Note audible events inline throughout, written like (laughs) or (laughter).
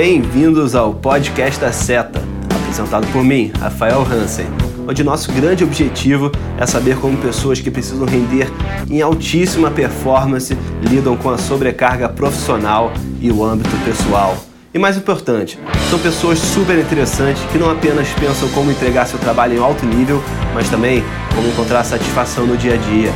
Bem-vindos ao podcast da Seta, apresentado por mim, Rafael Hansen, onde nosso grande objetivo é saber como pessoas que precisam render em altíssima performance lidam com a sobrecarga profissional e o âmbito pessoal. E mais importante, são pessoas super interessantes que não apenas pensam como entregar seu trabalho em alto nível, mas também como encontrar satisfação no dia a dia.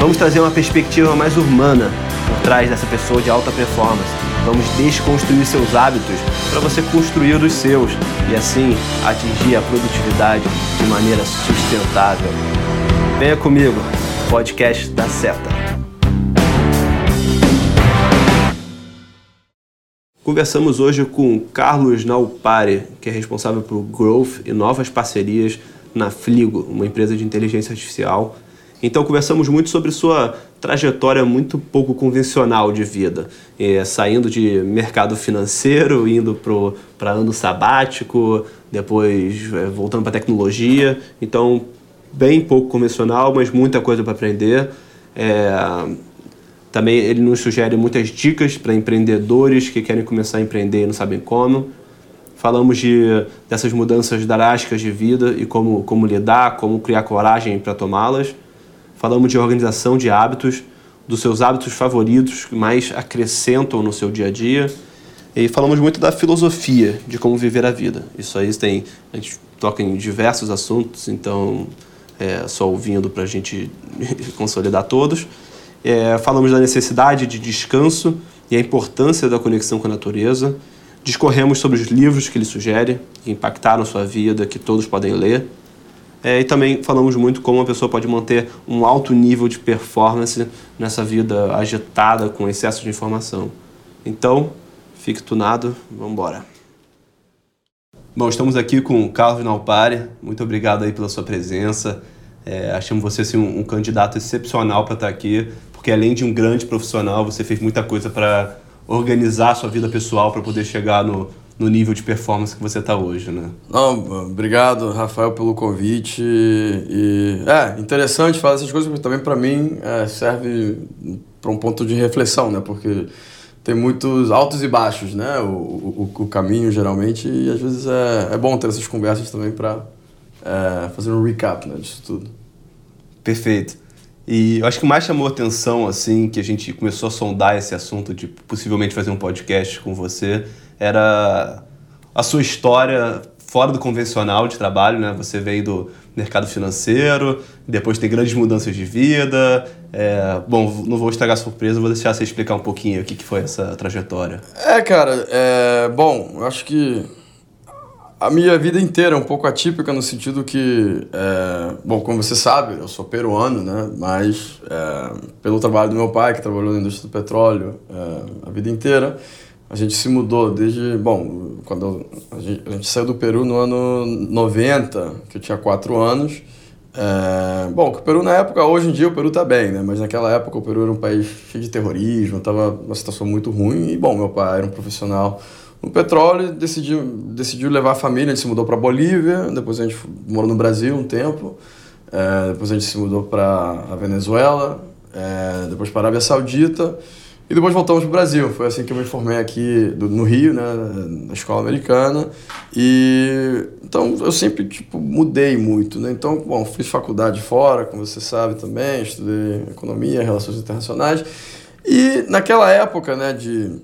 Vamos trazer uma perspectiva mais humana por trás dessa pessoa de alta performance. Vamos desconstruir seus hábitos para você construir os seus e assim atingir a produtividade de maneira sustentável. Venha comigo, podcast da Seta. Conversamos hoje com Carlos Naupari, que é responsável por growth e novas parcerias na Fligo, uma empresa de inteligência artificial então conversamos muito sobre sua trajetória muito pouco convencional de vida, é, saindo de mercado financeiro, indo para ano sabático, depois é, voltando para tecnologia. Então bem pouco convencional, mas muita coisa para aprender. É, também ele nos sugere muitas dicas para empreendedores que querem começar a empreender e não sabem como. Falamos de, dessas mudanças drásticas de vida e como, como lidar, como criar coragem para tomá-las falamos de organização de hábitos, dos seus hábitos favoritos que mais acrescentam no seu dia a dia. E falamos muito da filosofia de como viver a vida. Isso aí tem, a gente toca em diversos assuntos, então é só ouvindo para a gente (laughs) consolidar todos. É, falamos da necessidade de descanso e a importância da conexão com a natureza. Discorremos sobre os livros que ele sugere, que impactaram sua vida, que todos podem ler. É, e também falamos muito como uma pessoa pode manter um alto nível de performance nessa vida agitada com excesso de informação. Então, fique tunado, vamos embora. Bom, estamos aqui com o Carlos Nalpari. Muito obrigado aí pela sua presença. É, achamos você assim, um, um candidato excepcional para estar aqui, porque além de um grande profissional, você fez muita coisa para organizar a sua vida pessoal para poder chegar no, no nível de performance que você está hoje, né? Não, obrigado, Rafael, pelo convite. E é interessante falar essas coisas, porque também para mim é, serve para um ponto de reflexão, né? Porque tem muitos altos e baixos, né? O, o, o caminho geralmente e às vezes é, é bom ter essas conversas também para é, fazer um recap né, disso tudo. Perfeito. E eu acho que mais chamou atenção, assim, que a gente começou a sondar esse assunto de possivelmente fazer um podcast com você, era a sua história fora do convencional de trabalho, né? Você veio do mercado financeiro, depois tem grandes mudanças de vida. É, bom, não vou estragar a surpresa, vou deixar você explicar um pouquinho o que, que foi essa trajetória. É, cara, é, bom, acho que a minha vida inteira é um pouco atípica no sentido que, é, bom, como você sabe, eu sou peruano, né? Mas é, pelo trabalho do meu pai, que trabalhou na indústria do petróleo é, a vida inteira, a gente se mudou desde, bom, quando a gente, a gente saiu do Peru no ano 90, que eu tinha 4 anos. É, bom, o Peru na época, hoje em dia o Peru tá bem, né? Mas naquela época o Peru era um país cheio de terrorismo, tava uma situação muito ruim. E, bom, meu pai era um profissional no petróleo, decidiu, decidiu levar a família, a gente se mudou para Bolívia, depois a gente morou no Brasil um tempo, é, depois a gente se mudou para a Venezuela, é, depois para a Arábia Saudita. E depois voltamos para o Brasil. Foi assim que eu me formei aqui do, no Rio, né, na escola americana. E então eu sempre tipo mudei muito, né? Então, bom, fiz faculdade fora, como você sabe também, estudei economia, relações internacionais. E naquela época, né, de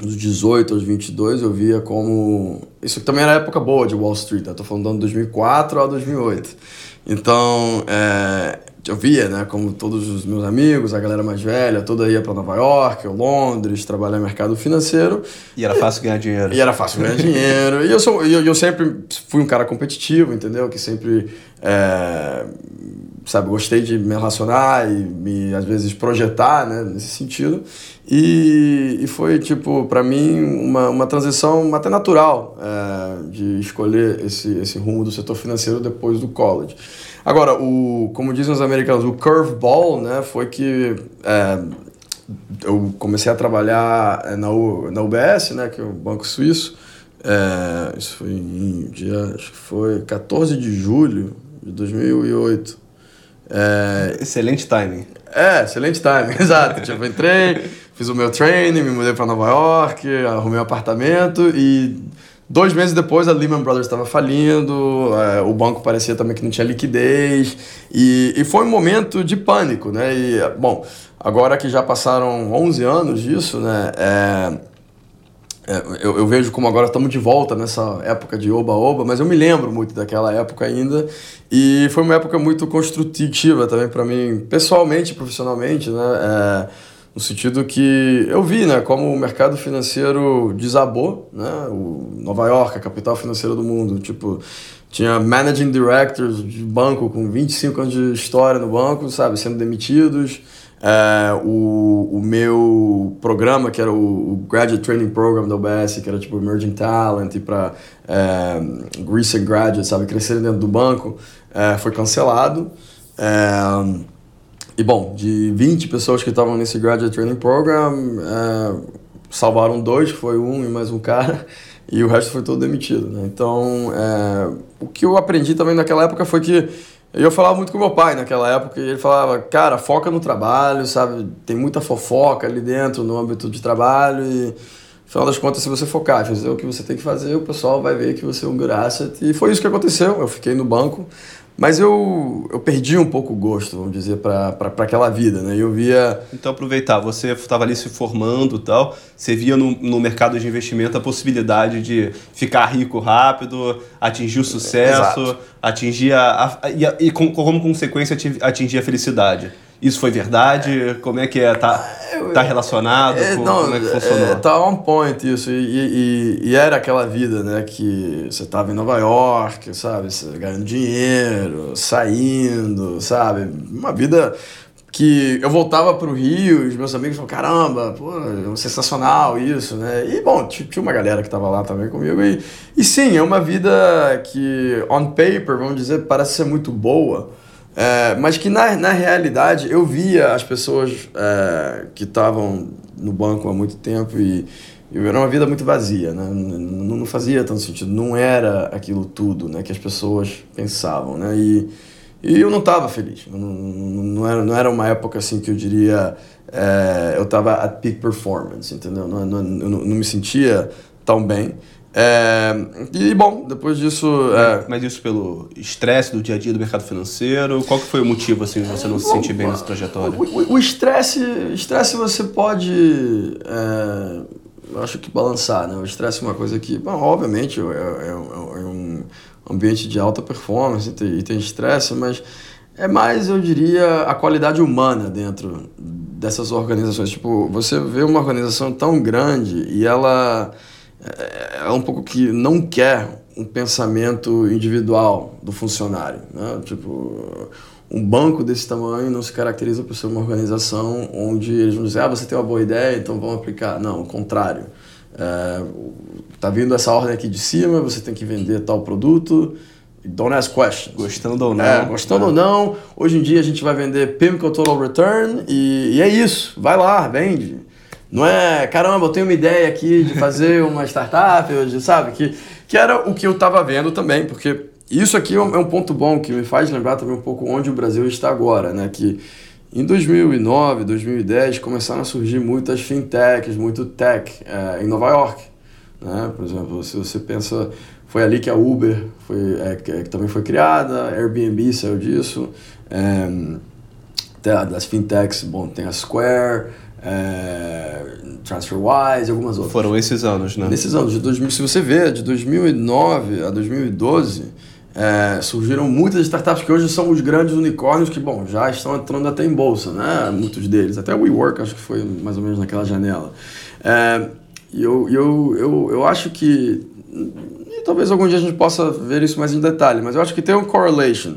dos 18 aos 22, eu via como isso também era época boa de Wall Street, né? Tô falando do ano 2004 a 2008. Então, é, eu via, né, como todos os meus amigos, a galera mais velha, toda ia para Nova York, ou Londres, trabalhar no mercado financeiro. E era fácil ganhar dinheiro. E era fácil ganhar dinheiro. E eu, sou, eu, eu sempre fui um cara competitivo, entendeu? Que sempre, é, sabe, gostei de me relacionar e me, às vezes, projetar, né, nesse sentido. E, e foi, tipo, para mim, uma, uma transição até natural é, de escolher esse, esse rumo do setor financeiro depois do college. Agora, o, como dizem os americanos, o curveball, né, foi que é, eu comecei a trabalhar é, na, U, na UBS, né, que é o Banco Suíço. É, isso foi em dia, acho que foi 14 de julho de 2008. É, excelente timing. É, excelente timing, (laughs) exato. tipo, entrei, fiz o meu training, me mudei para Nova York, arrumei um apartamento e dois meses depois a Lehman Brothers estava falindo, é, o banco parecia também que não tinha liquidez e, e foi um momento de pânico, né? E, bom, agora que já passaram 11 anos disso, né? É, é, eu, eu, vejo como agora estamos de volta nessa época de oba-oba, mas eu me lembro muito daquela época ainda e foi uma época muito construtiva também para mim, pessoalmente e profissionalmente, né? É, no sentido que eu vi, né, como o mercado financeiro desabou, né? O Nova York, a capital financeira do mundo, tipo, tinha managing directors de banco com 25 anos de história no banco, sabe, sendo demitidos. É, o, o meu programa, que era o, o, Graduate Training Program da UBS, que era tipo Emerging Talent e para é, Recent Graduates, sabe, crescerem dentro do banco, é, foi cancelado. É, e bom, de 20 pessoas que estavam nesse Graduate Training Program, é, salvaram dois, foi um e mais um cara, (laughs) e o resto foi todo demitido. Né? Então, é, o que eu aprendi também naquela época foi que eu falava muito com meu pai naquela época e ele falava, cara, foca no trabalho, sabe? Tem muita fofoca ali dentro no âmbito de trabalho e, no final das contas, se você focar, fazer o que você tem que fazer, o pessoal vai ver que você é um good asset. E foi isso que aconteceu. Eu fiquei no banco, mas eu, eu perdi um pouco o gosto, vamos dizer, para aquela vida, né? Eu via... Então, aproveitar, você estava ali se formando e tal, você via no, no mercado de investimento a possibilidade de ficar rico rápido, atingir o sucesso, Exato. atingir a, a, a, e, e com, como consequência atingir a felicidade. Isso foi verdade? Como é que é? Tá, tá relacionado? É, com, não, como é que funcionou? É, tá on point isso. E, e, e, era aquela vida, né? Que você tava em Nova York, sabe? Você ganhando dinheiro, saindo, sabe? Uma vida que eu voltava pro Rio e os meus amigos falavam, caramba, pô, é sensacional isso, né? E, bom, tinha uma galera que tava lá também comigo. E, e sim, é uma vida que, on paper, vamos dizer, parece ser muito boa, é, mas que na, na realidade eu via as pessoas é, que estavam no banco há muito tempo e, e era uma vida muito vazia, né? não, não fazia tanto sentido, não era aquilo tudo né, que as pessoas pensavam. Né? E, e eu não estava feliz, não, não, era, não era uma época assim que eu diria é, eu estava at peak performance, entendeu? Não, não, eu não, não me sentia tão bem. É, e bom, depois disso. É... Mas isso pelo estresse do dia a dia do mercado financeiro? Qual que foi o motivo assim de você não se sentir bem nessa trajetória? O estresse, estresse você pode, é, acho que balançar, né? O estresse é uma coisa que, bom, obviamente, é, é, é um ambiente de alta performance e tem estresse, mas é mais, eu diria, a qualidade humana dentro dessas organizações. Tipo, você vê uma organização tão grande e ela é, é um pouco que não quer um pensamento individual do funcionário. Né? Tipo, um banco desse tamanho não se caracteriza por ser uma organização onde eles vão dizer, ah, você tem uma boa ideia, então vamos aplicar. Não, o contrário. É, tá vindo essa ordem aqui de cima, você tem que vender tal produto, don't ask questions. Gostando ou não. É, gostando é. ou não. Hoje em dia a gente vai vender PIMCO Total Return e, e é isso. Vai lá, vende. Não é, caramba, eu tenho uma ideia aqui de fazer (laughs) uma startup, sabe? Que, que era o que eu estava vendo também, porque isso aqui é, é um ponto bom que me faz lembrar também um pouco onde o Brasil está agora, né? Que em 2009, 2010 começaram a surgir muitas fintechs, muito tech é, em Nova York. Né? Por exemplo, se você pensa, foi ali que a Uber foi, é, que também foi criada, Airbnb saiu disso, é, das fintechs, bom, tem a Square, é, TransferWise algumas outras. Foram esses anos, né? Nesses anos, de 2000, se você vê, de 2009 a 2012, é, surgiram muitas startups que hoje são os grandes unicórnios que, bom, já estão entrando até em bolsa, né? Muitos deles. Até o WeWork, acho que foi mais ou menos naquela janela. É, e eu, eu, eu, eu acho que... Talvez algum dia a gente possa ver isso mais em detalhe, mas eu acho que tem um correlation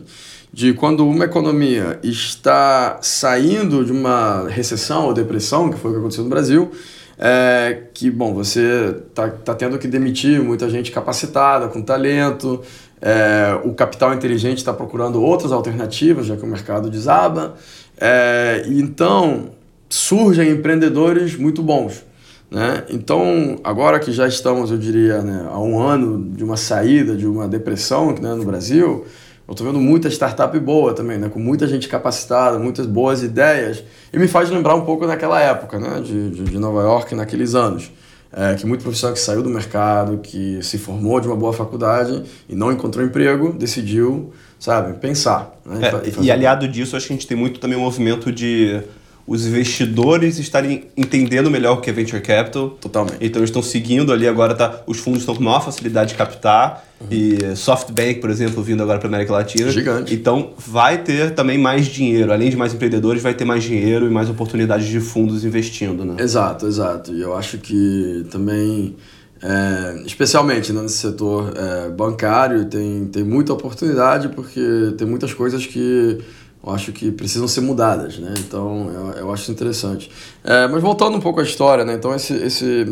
de quando uma economia está saindo de uma recessão ou depressão, que foi o que aconteceu no Brasil, é que, bom, você está tá tendo que demitir muita gente capacitada, com talento, é, o capital inteligente está procurando outras alternativas, já que o mercado desaba, é, então surgem empreendedores muito bons. Né? Então, agora que já estamos, eu diria, né, a um ano de uma saída de uma depressão né, no Brasil, eu estou vendo muita startup boa também, né? Com muita gente capacitada, muitas boas ideias. E me faz lembrar um pouco daquela época, né? De, de, de Nova York, naqueles anos. É, que muito profissional que saiu do mercado, que se formou de uma boa faculdade e não encontrou emprego, decidiu, sabe, pensar. Né? É, e, e aliado disso, acho que a gente tem muito também um movimento de os investidores estarem entendendo melhor o que é venture capital. Totalmente. Então eles estão seguindo ali agora, tá, os fundos estão com maior facilidade de captar. E SoftBank, por exemplo, vindo agora para América Latina. Gigante. Então vai ter também mais dinheiro. Além de mais empreendedores, vai ter mais dinheiro e mais oportunidades de fundos investindo, né? Exato, exato. E eu acho que também. É, especialmente né, nesse setor é, bancário, tem, tem muita oportunidade porque tem muitas coisas que eu acho que precisam ser mudadas, né? Então, eu, eu acho interessante. É, mas voltando um pouco à história, né? Então, esse, esse,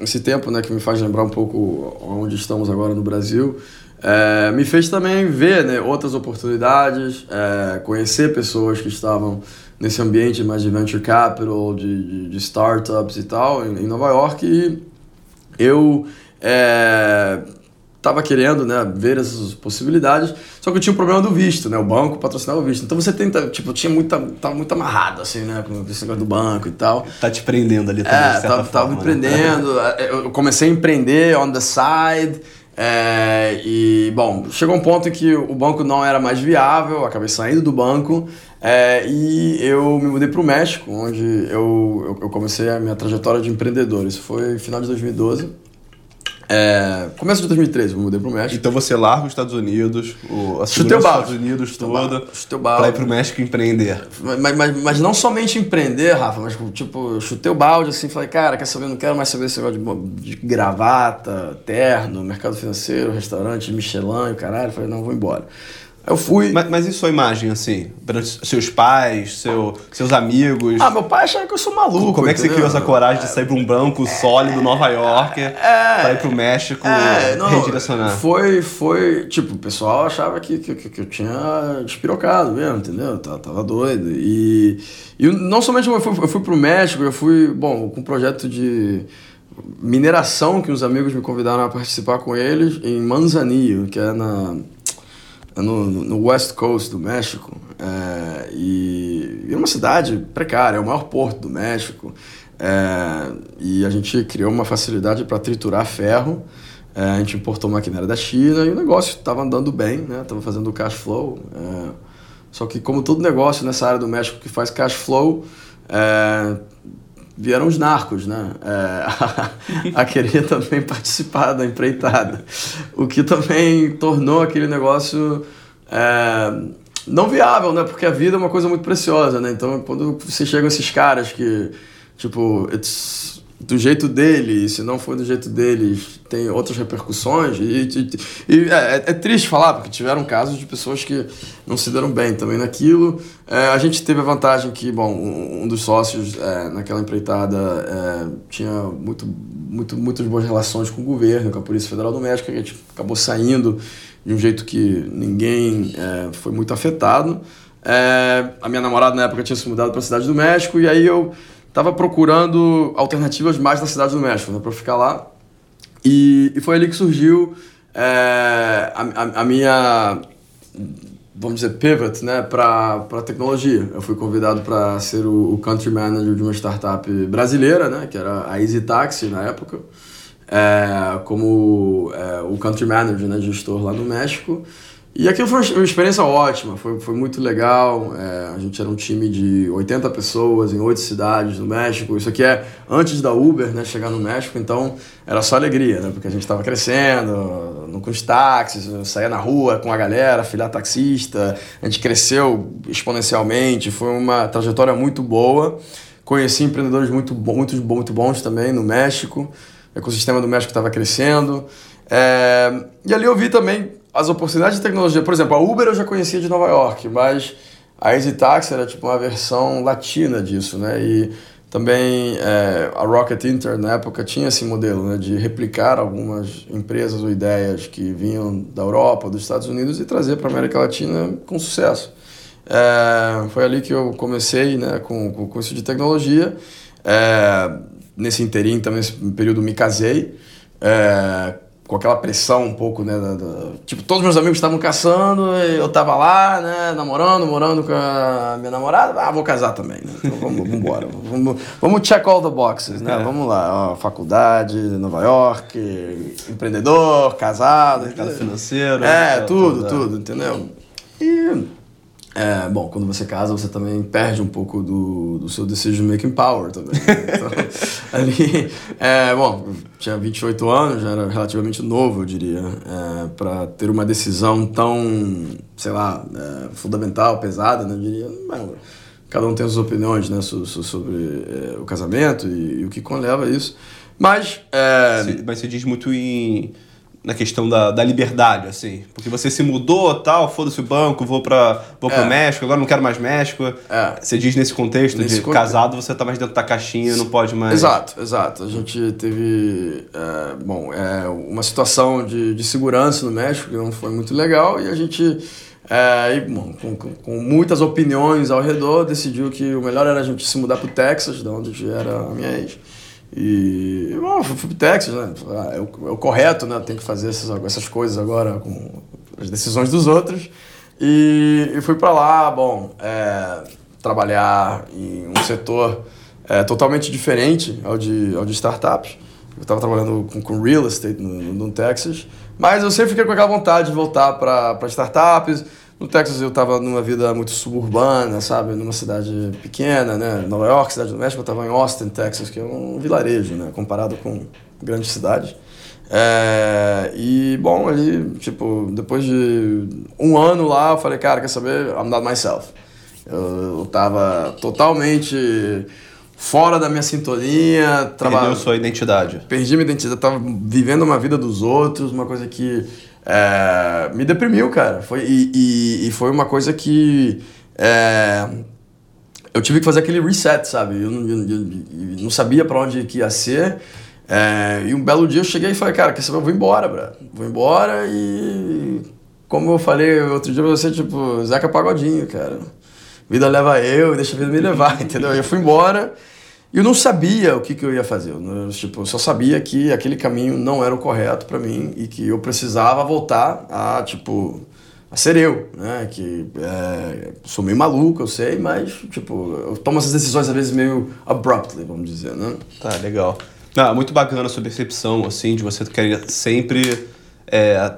esse tempo né, que me faz lembrar um pouco onde estamos agora no Brasil, é, me fez também ver né, outras oportunidades, é, conhecer pessoas que estavam nesse ambiente mais de venture capital, de, de, de startups e tal, em, em Nova York, e eu... É, estava querendo né, ver essas possibilidades, só que eu tinha o problema do visto, né? O banco patrocinava o visto. Então você tenta, tipo, tinha muita, tava muito amarrado, assim, né? Com esse negócio do banco e tal. Tá te prendendo ali também, É, tava, tava me né? prendendo. (laughs) eu comecei a empreender on the side. É, e, bom, chegou um ponto em que o banco não era mais viável, acabei saindo do banco é, e eu me mudei para o México, onde eu, eu comecei a minha trajetória de empreendedor. Isso foi final de 2012. É, começo de 2013, eu mudei pro México. Então você larga os Estados Unidos, o, a balde. Estados Unidos toda, pra ir pro México empreender. Mas, mas, mas não somente empreender, Rafa, mas tipo, chutei o balde assim, falei, cara, quer saber, não quero mais saber esse negócio de, de gravata, terno, mercado financeiro, restaurante, Michelin e caralho. Falei, não, vou embora. Eu fui. Mas, mas e sua imagem, assim? Seus pais, seu, seus amigos? Ah, meu pai achava que eu sou maluco. Como é que entendeu? você criou essa coragem de sair para um banco sólido Nova York, é, para ir para o México é, não, redirecionar? Foi, foi. Tipo, o pessoal achava que, que, que eu tinha despirocado mesmo, entendeu? Tava, tava doido. E, e não somente eu fui, eu fui para o México, eu fui, bom, com um projeto de mineração que uns amigos me convidaram a participar com eles em Manzanillo, que é na no, no West Coast do México. É, e, é uma cidade precária, é o maior porto do México. É, e a gente criou uma facilidade para triturar ferro. É, a gente importou maquinária da China e o negócio estava andando bem, né? Estava fazendo cash flow. É, só que como todo negócio nessa área do México que faz cash flow, é, vieram os narcos, né? É, (laughs) a, querer também participar da empreitada. O que também tornou aquele negócio é, não viável, né? Porque a vida é uma coisa muito preciosa, né? Então, quando você chega esses caras que, tipo, it's do jeito dele, se não for do jeito deles, tem outras repercussões. E, e, e é, é, triste falar, porque tiveram casos de pessoas que não se deram bem também naquilo. É, a gente teve a vantagem que, bom, um, dos sócios é, naquela empreitada é, tinha muito, muito, muitas boas relações com o governo, com a Polícia Federal do México, que a gente acabou saindo de um jeito que ninguém é, foi muito afetado. a minha namorada na época tinha se mudado para a cidade do México, e aí eu estava procurando alternativas mais na cidade do México, né, para ficar lá. E, e, foi ali que surgiu é, a, a, a, minha, vamos dizer, pivot né, para tecnologia. Eu fui convidado para ser o, o, country manager de uma startup brasileira, né, que era a Easy Taxi na época, é, como é, o country manager, né, gestor lá no México. E aquilo foi uma experiência ótima, foi, foi muito legal. É, a gente era um time de 80 pessoas em oito cidades no México. Isso aqui é antes da Uber né, chegar no México, então era só alegria, né, porque a gente estava crescendo, no, com os táxis, saía na rua com a galera, filhar taxista. A gente cresceu exponencialmente, foi uma trajetória muito boa. Conheci empreendedores muito, muito, muito bons também no México. O ecossistema do México estava crescendo. É, e ali eu vi também as oportunidades de tecnologia. Por exemplo, a Uber eu já conhecia de Nova York, mas a Easy Taxi era tipo uma versão latina disso, né? E também é, a Rocket Inter na época tinha esse modelo né, de replicar algumas empresas ou ideias que vinham da Europa, dos Estados Unidos e trazer para a América Latina com sucesso. É, foi ali que eu comecei né, com, com o curso de tecnologia. É, nesse interim, também nesse período, me casei. É, com aquela pressão um pouco, né? Da, da, tipo, todos meus amigos estavam caçando, eu tava lá, né? Namorando, morando com a minha namorada. Ah, vou casar também, né? Então vamos, vamos embora. (laughs) vamos, vamos check all the boxes, né? É. Vamos lá. Ó, faculdade, Nova York, empreendedor, casado. Mercado financeiro. É, tudo, tudo, entendeu? E é, bom, quando você casa, você também perde um pouco do, do seu decision making power também. Né? Então, (laughs) ali, é, bom, tinha 28 anos, já era relativamente novo, eu diria, é, para ter uma decisão tão, sei lá, é, fundamental, pesada, né? Eu diria, não, cada um tem suas opiniões, né, sobre é, o casamento e, e, o que conleva isso. Mas. É, mas você diz muito em na questão da, da liberdade, assim. Porque você se mudou, tal, foda-se o banco, vou para vou é. pro México, agora não quero mais México. É. Você diz nesse contexto nesse de casado, você tá mais dentro da caixinha, não pode mais... Exato, exato. A gente teve, é, bom, é, uma situação de, de segurança no México que não foi muito legal e a gente... É, e, bom, com, com, muitas opiniões ao redor, decidiu que o melhor era a gente se mudar para o Texas, de onde era a minha ex. E bom, fui pro Texas, né? Ah, é o, é o, correto, né? Tem que fazer essas, essas coisas agora com as decisões dos outros. E, e fui para lá, bom, é, trabalhar em um setor é, totalmente diferente ao de, ao de startups. Eu estava trabalhando com, com real estate no, no, Texas, mas eu sempre fiquei com aquela vontade de voltar para startups no Texas eu estava numa vida muito suburbana, sabe? Numa cidade pequena, né? Nova York, cidade do México. Eu estava em Austin, Texas, que é um vilarejo, né? Comparado com grandes cidades. É, e, bom, ali, tipo, depois de um ano lá, eu falei, cara, quer saber? I'm not myself. Eu, eu tava totalmente fora da minha sintonia. Perdeu sua identidade. Perdi minha identidade. Tava vivendo uma vida dos outros, uma coisa que é, me deprimiu, cara. Foi, e, e, e, foi uma coisa que. É, eu tive que fazer aquele reset, sabe? Eu, eu, eu, eu não sabia para onde que ia ser. É, e um belo dia eu cheguei e falei, cara, quer saber? Eu vou embora, bro. Vou embora e. Como eu falei outro dia pra você, tipo, Zeca Pagodinho, cara. Vida leva eu, deixa a vida me levar, (laughs) entendeu? Eu fui embora. Eu não sabia o que, que eu ia fazer. Eu, tipo, eu só sabia que aquele caminho não era o correto para mim e que eu precisava voltar a, tipo, a ser eu, né? Que é, sou meio maluco, eu sei, mas, tipo, eu tomo essas decisões às vezes meio abruptly, vamos dizer, né? Tá, legal. Ah, muito bacana a sua percepção, assim, de você querer sempre é,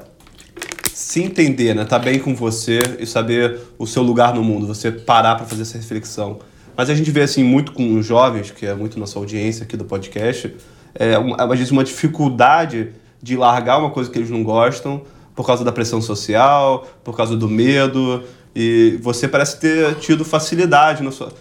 se entender, né? Tá bem com você e saber o seu lugar no mundo, você parar para fazer essa reflexão. Mas a gente vê assim muito com os jovens, que é muito nossa audiência aqui do podcast, é, às vezes uma dificuldade de largar uma coisa que eles não gostam por causa da pressão social, por causa do medo. E você parece ter tido facilidade na sua.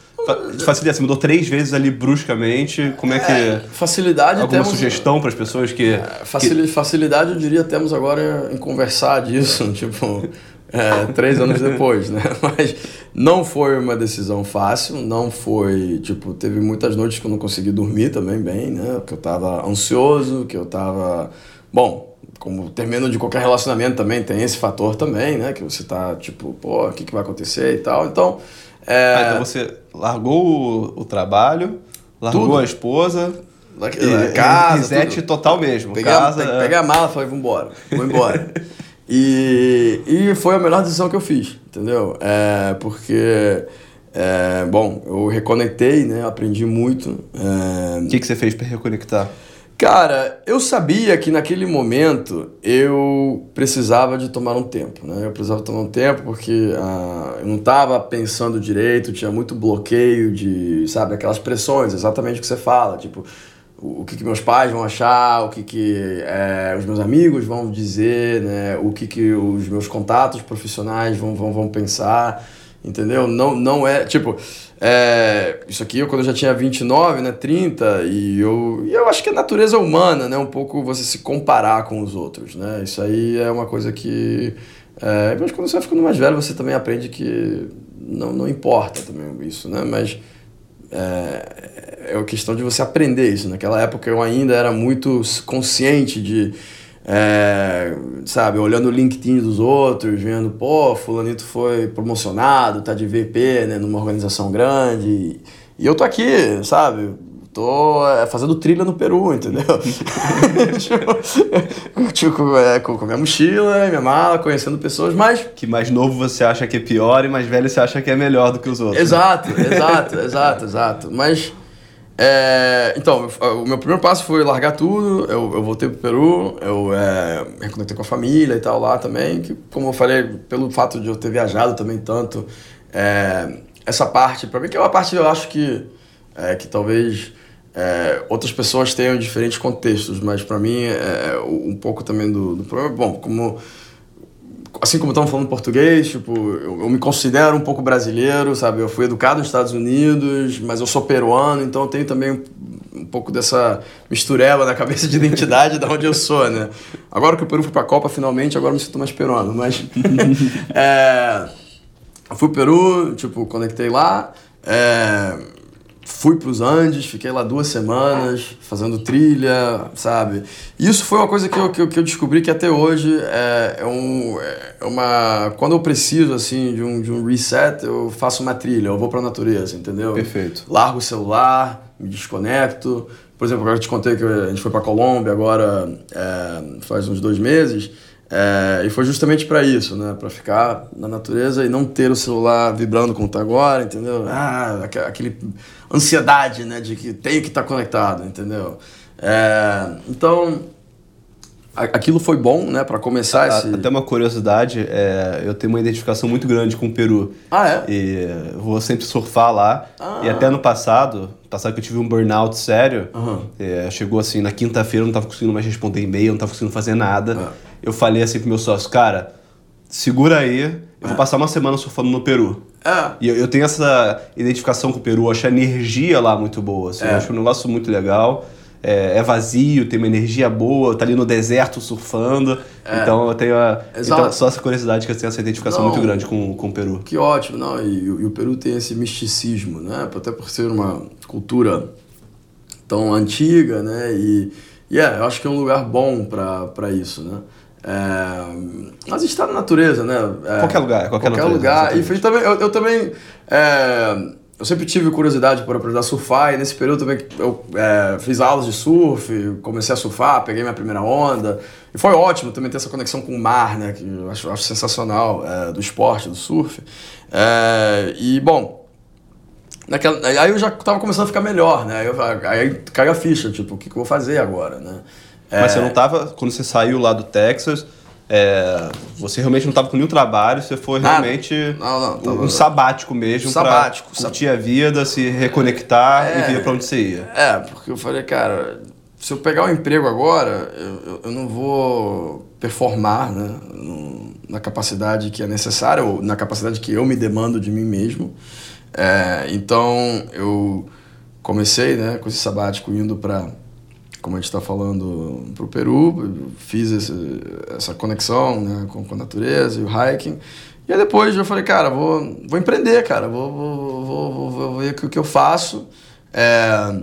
Facilidade, você mudou três vezes ali bruscamente. Como é que. É, facilidade Alguma temos, sugestão para as pessoas que, é, facil, que. Facilidade, eu diria, temos agora em conversar disso. (laughs) Tipo, é, três anos depois, né? (laughs) Mas não foi uma decisão fácil, não foi, tipo, teve muitas noites que eu não consegui dormir também bem, né? Que eu tava ansioso, que eu tava, bom, como termino de qualquer relacionamento também tem esse fator também, né? Que você tá, tipo, pô, o que, que vai acontecer e tal, então... É... Ah, então você largou o, o trabalho, largou Tudo. a esposa... E, casa, reset total mesmo. Peguei, casa, a, peguei a mala e falei, vambora, vou embora. (laughs) E, e foi a melhor decisão que eu fiz, entendeu? É, porque, é, bom, eu reconectei, né? Aprendi muito. É... O que, que você fez para reconectar? Cara, eu sabia que naquele momento eu precisava de tomar um tempo, né? Eu precisava tomar um tempo porque ah, eu não estava pensando direito, tinha muito bloqueio de, sabe, aquelas pressões, exatamente o que você fala, tipo, o que, que, meus pais vão achar, o que, que é, os meus amigos vão dizer, né? o que, que os meus contatos profissionais vão, vão, vão pensar, entendeu? Não, não é, tipo, é, isso aqui eu quando já tinha 29, né, 30, e eu, e eu acho que é natureza humana, né, um pouco você se comparar com os outros, né, isso aí é uma coisa que, é, mas quando você vai ficando mais velho você também aprende que não, não importa também isso, né, mas é, é uma questão de você aprender isso. Naquela época eu ainda era muito consciente de, é, sabe, olhando o LinkedIn dos outros, vendo, pô, fulanito foi promocionado, tá de VP, né, numa organização grande. E eu tô aqui, sabe, tô é, fazendo trilha no Peru, entendeu? (laughs) (laughs) tipo, (laughs) tipo é, com, com minha mochila, minha mala, conhecendo pessoas, mas... Que mais novo você acha que é pior e mais velho você acha que é melhor do que os outros. Exato, né? exato, exato, exato. Mas... É, então, o meu primeiro passo foi largar tudo, eu, eu voltei pro Peru, eu é, reconectei com a família e tal lá também, que como eu falei, pelo fato de eu ter viajado também tanto, é, essa parte, para mim, que é uma parte eu acho que, é, que talvez é, outras pessoas tenham diferentes contextos, mas para mim é, é um pouco também do, do problema. Bom, como assim como estamos falando português, tipo, eu, eu, me considero um pouco brasileiro, sabe? Eu fui educado nos Estados Unidos, mas eu sou peruano, então eu tenho também um, pouco dessa mistureba na cabeça de identidade de onde eu sou, né? Agora que o Peru foi para a Copa, finalmente, agora eu me sinto mais peruano, mas... (laughs) é, fui pro Peru, tipo, conectei lá, é, fui para os Andes, fiquei lá duas semanas fazendo trilha, sabe? Isso foi uma coisa que eu, que eu, que eu descobri que até hoje é, é, um, é uma... Quando eu preciso, assim, de um, de um reset, eu faço uma trilha, eu vou para a natureza, entendeu? Perfeito. Largo o celular, me desconecto. Por exemplo, agora eu te contei que a gente foi para Colômbia agora é, faz uns dois meses. É, e foi justamente para isso, né? Para ficar na natureza e não ter o celular vibrando como tá agora, entendeu? Ah, aquele ansiedade, né? De que tenho que estar tá conectado, entendeu? É, então, aquilo foi bom, né? Para começar esse... Até uma curiosidade, é, eu tenho uma identificação muito grande com o Peru. Ah, é? E vou sempre surfar lá. Ah. E até no passado, passado que eu tive um burnout sério, uhum. chegou assim, na quinta-feira eu não tava conseguindo mais responder e-mail, não tava conseguindo fazer nada. Ah eu falei assim pro meu sócio, cara, segura aí, eu vou passar uma semana surfando no Peru. É. E eu, eu, tenho essa identificação com o Peru, acho a energia lá muito boa, assim, é. eu acho um negócio muito legal. É, é, vazio, tem uma energia boa, tá ali no deserto surfando. É. Então eu tenho, a, então, só essa curiosidade que eu tenho essa identificação não, muito grande com, com o Peru. Que ótimo, não, e, e, o Peru tem esse misticismo, né? Até por ser uma cultura tão antiga, né? E, e é, eu acho que é um lugar bom para isso, né? É, mas está na natureza, né? É, qualquer lugar, qualquer, qualquer lugar. E também, eu, eu também. Eu sempre tive curiosidade por aprender a surfar e nesse período também eu é, fiz aulas de surf, comecei a surfar, peguei minha primeira onda. E foi ótimo também ter essa conexão com o mar, né? Que eu acho, acho sensacional, é, do esporte, do surf. É, e, bom, naquela, aí eu já estava começando a ficar melhor, né? Aí, eu, aí caiu a ficha, tipo, o que, que eu vou fazer agora, né? Mas você é. não estava, quando você saiu lá do Texas, é, você realmente não estava com nenhum trabalho, você foi realmente não, não, tava... um sabático mesmo sabático, pra curtir sab... a vida, se reconectar é, e ver para onde você ia. É, porque eu falei, cara, se eu pegar um emprego agora, eu, eu não vou performar né, na capacidade que é necessária ou na capacidade que eu me demando de mim mesmo. É, então eu comecei né, com esse sabático indo para como a gente está falando, para o Peru, fiz esse, essa conexão né, com, com, a natureza e o hiking. E aí depois eu falei, cara, vou, vou empreender, cara, vou, vou, vou, vou ver o que eu faço. É,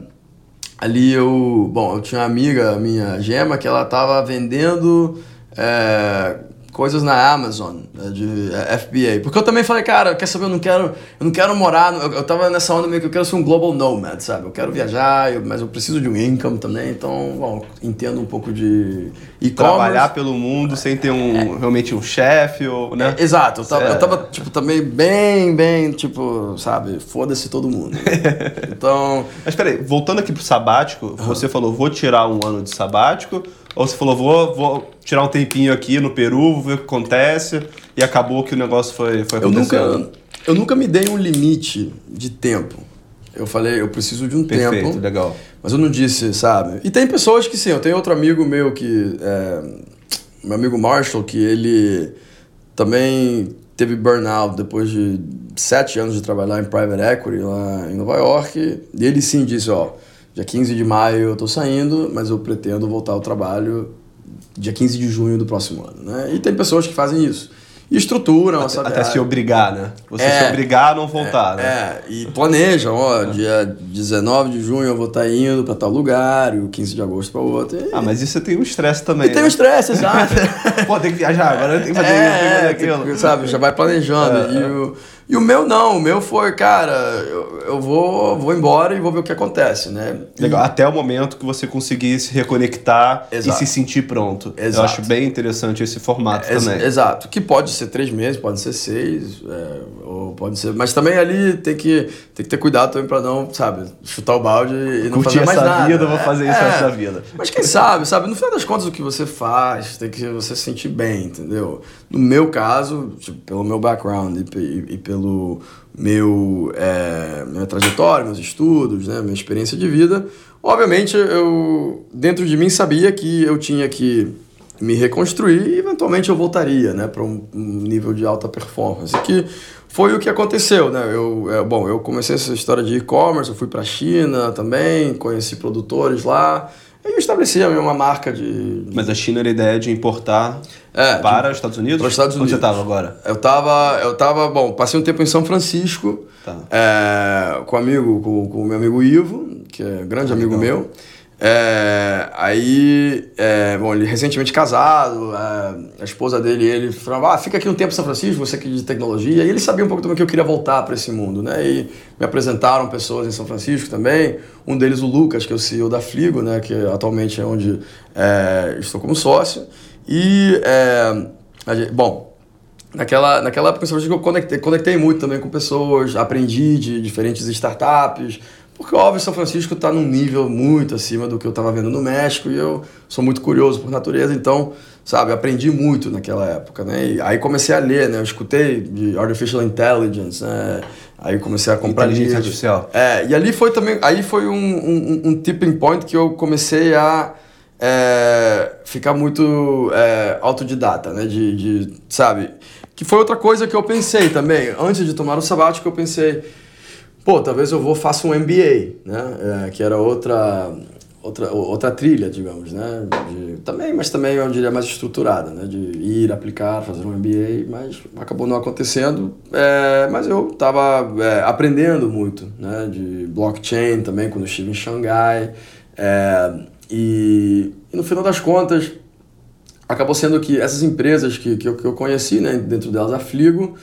ali eu, bom, eu tinha uma amiga minha, Gema, que ela estava vendendo é, coisas na Amazon, né, de é, FBA. Porque eu também falei, cara, quer saber, eu não quero, eu não quero morar, eu, eu tava nessa onda meio que eu quero ser um global nomad, sabe? Eu quero viajar, eu, mas eu preciso de um income também, então, bom, entendo um pouco de e Trabalhar pelo mundo sem ter um, é. realmente um chefe, ou, né? É, exato, eu tava, eu tava, tipo, também bem, bem, tipo, sabe, foda-se todo mundo. (laughs) então... Mas peraí, voltando aqui pro sabático, uhum. você falou, vou tirar um ano de sabático, ou você falou, vou, vou tirar um tempinho aqui no Peru, vou ver o que acontece, e acabou que o negócio foi, foi acontecendo? Eu nunca, eu nunca me dei um limite de tempo. Eu falei, eu preciso de um Perfeito, tempo. legal. Mas eu não disse, sabe? E tem pessoas que sim, eu tenho outro amigo meu que. É, meu amigo Marshall, que ele também teve burnout depois de sete anos de trabalhar em private equity lá em Nova York. E ele sim disse, ó Dia 15 de maio eu tô saindo, mas eu pretendo voltar ao trabalho dia 15 de junho do próximo ano, né? E tem pessoas que fazem isso. E estruturam até, até se obrigar, né? Você é, se obrigar a não voltar, é, né? É, e planejam, ó, dia 19 de junho eu vou estar tá indo para tal lugar, e o 15 de agosto para outro. E... Ah, mas isso tem um estresse também. E né? tem um né? estresse, exato. (laughs) Pô, tem que viajar, agora tem que fazer, é, tem que fazer aquilo. sabe, já vai planejando. É, e o E o meu não, o meu foi, cara, eu, eu vou, vou embora e vou ver o que acontece, né? Legal, até o momento que você conseguir se reconectar Exato. e se sentir pronto. Exato. Eu acho bem interessante esse formato Ex também. Exato, que pode ser três meses, pode ser seis, é, ou pode ser... Mas também ali tem que, tem que ter cuidado também pra não, sabe, chutar o balde e não Curtir fazer mais essa nada. vida, vou fazer isso é, da vida. Mas quem sabe, sabe, no final das contas o que você faz, tem que você se sentir bem, entendeu? No meu caso, tipo, pelo meu background e, e, e pelo meu, é, minha trajetória, meus estudos, né, minha experiência de vida, obviamente eu dentro de mim sabia que eu tinha que me reconstruir e eventualmente eu voltaria né, para um, um, nível de alta performance. Que foi o que aconteceu. Né? Eu, é, bom, eu comecei essa história de e-commerce, eu fui para a China também, conheci produtores lá. Eu estabeleci a minha marca de. Mas a China era a ideia de importar é, para os Estados Unidos? Para os Estados Unidos. Onde você estava agora? Eu estava, eu tava, bom, passei um tempo em São Francisco tá. é, com amigo, com, com o meu amigo Ivo, que é grande ah, amigo legal. meu. É, aí, é, bom, ele recentemente casado, é, a esposa dele ele falou, ah, fica aqui um tempo em São Francisco, você aqui de tecnologia, e ele sabia um pouco também que eu queria voltar para esse mundo, né, e me apresentaram pessoas em São Francisco também, um deles o Lucas, que é o CEO da Fligo, né, que atualmente é onde é, estou como sócio, e, é, bom, naquela, naquela época em São Francisco eu conectei, conectei muito também com pessoas, aprendi de diferentes startups, porque, óbvio, São Francisco está num nível muito acima do que eu estava vendo no México e eu sou muito curioso por natureza, então, sabe, aprendi muito naquela época, né? E aí comecei a ler, né? Eu escutei de Artificial Intelligence, né? Aí comecei a comprar Inteligência livros. artificial. É, e ali foi também, aí foi um, um, um tipping point que eu comecei a é, ficar muito é, autodidata, né? De, de, sabe? Que foi outra coisa que eu pensei também. Antes de tomar o sabático, eu pensei pô, talvez eu vou faça um MBA, né? É, que era outra outra outra trilha, digamos, né? De, também, mas também eu diria mais estruturada, né? De ir aplicar, fazer um MBA, mas acabou não acontecendo. É, mas eu estava é, aprendendo muito, né? De blockchain também quando estive em Xangai é, e, e no final das contas acabou sendo que essas empresas que, que, eu, que eu conheci, né? Dentro delas a Fligo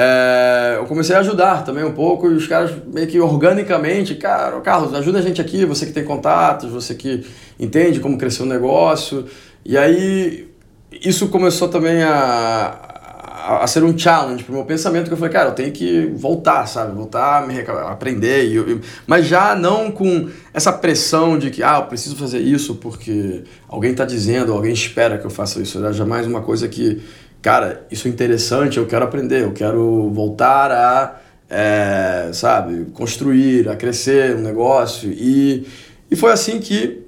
é, eu comecei a ajudar também um pouco e os caras meio que organicamente, cara, Carlos, ajuda a gente aqui, você que tem contatos, você que entende como crescer o negócio. E aí isso começou também a, a, a ser um challenge para o meu pensamento, que eu falei, cara, eu tenho que voltar, sabe? Voltar, me aprender, e, e, mas já não com essa pressão de que, ah, eu preciso fazer isso porque alguém está dizendo, alguém espera que eu faça isso. Era jamais uma coisa que cara, isso é interessante, eu quero aprender, eu quero voltar a, é, sabe, construir, a crescer um negócio. E, e foi assim que,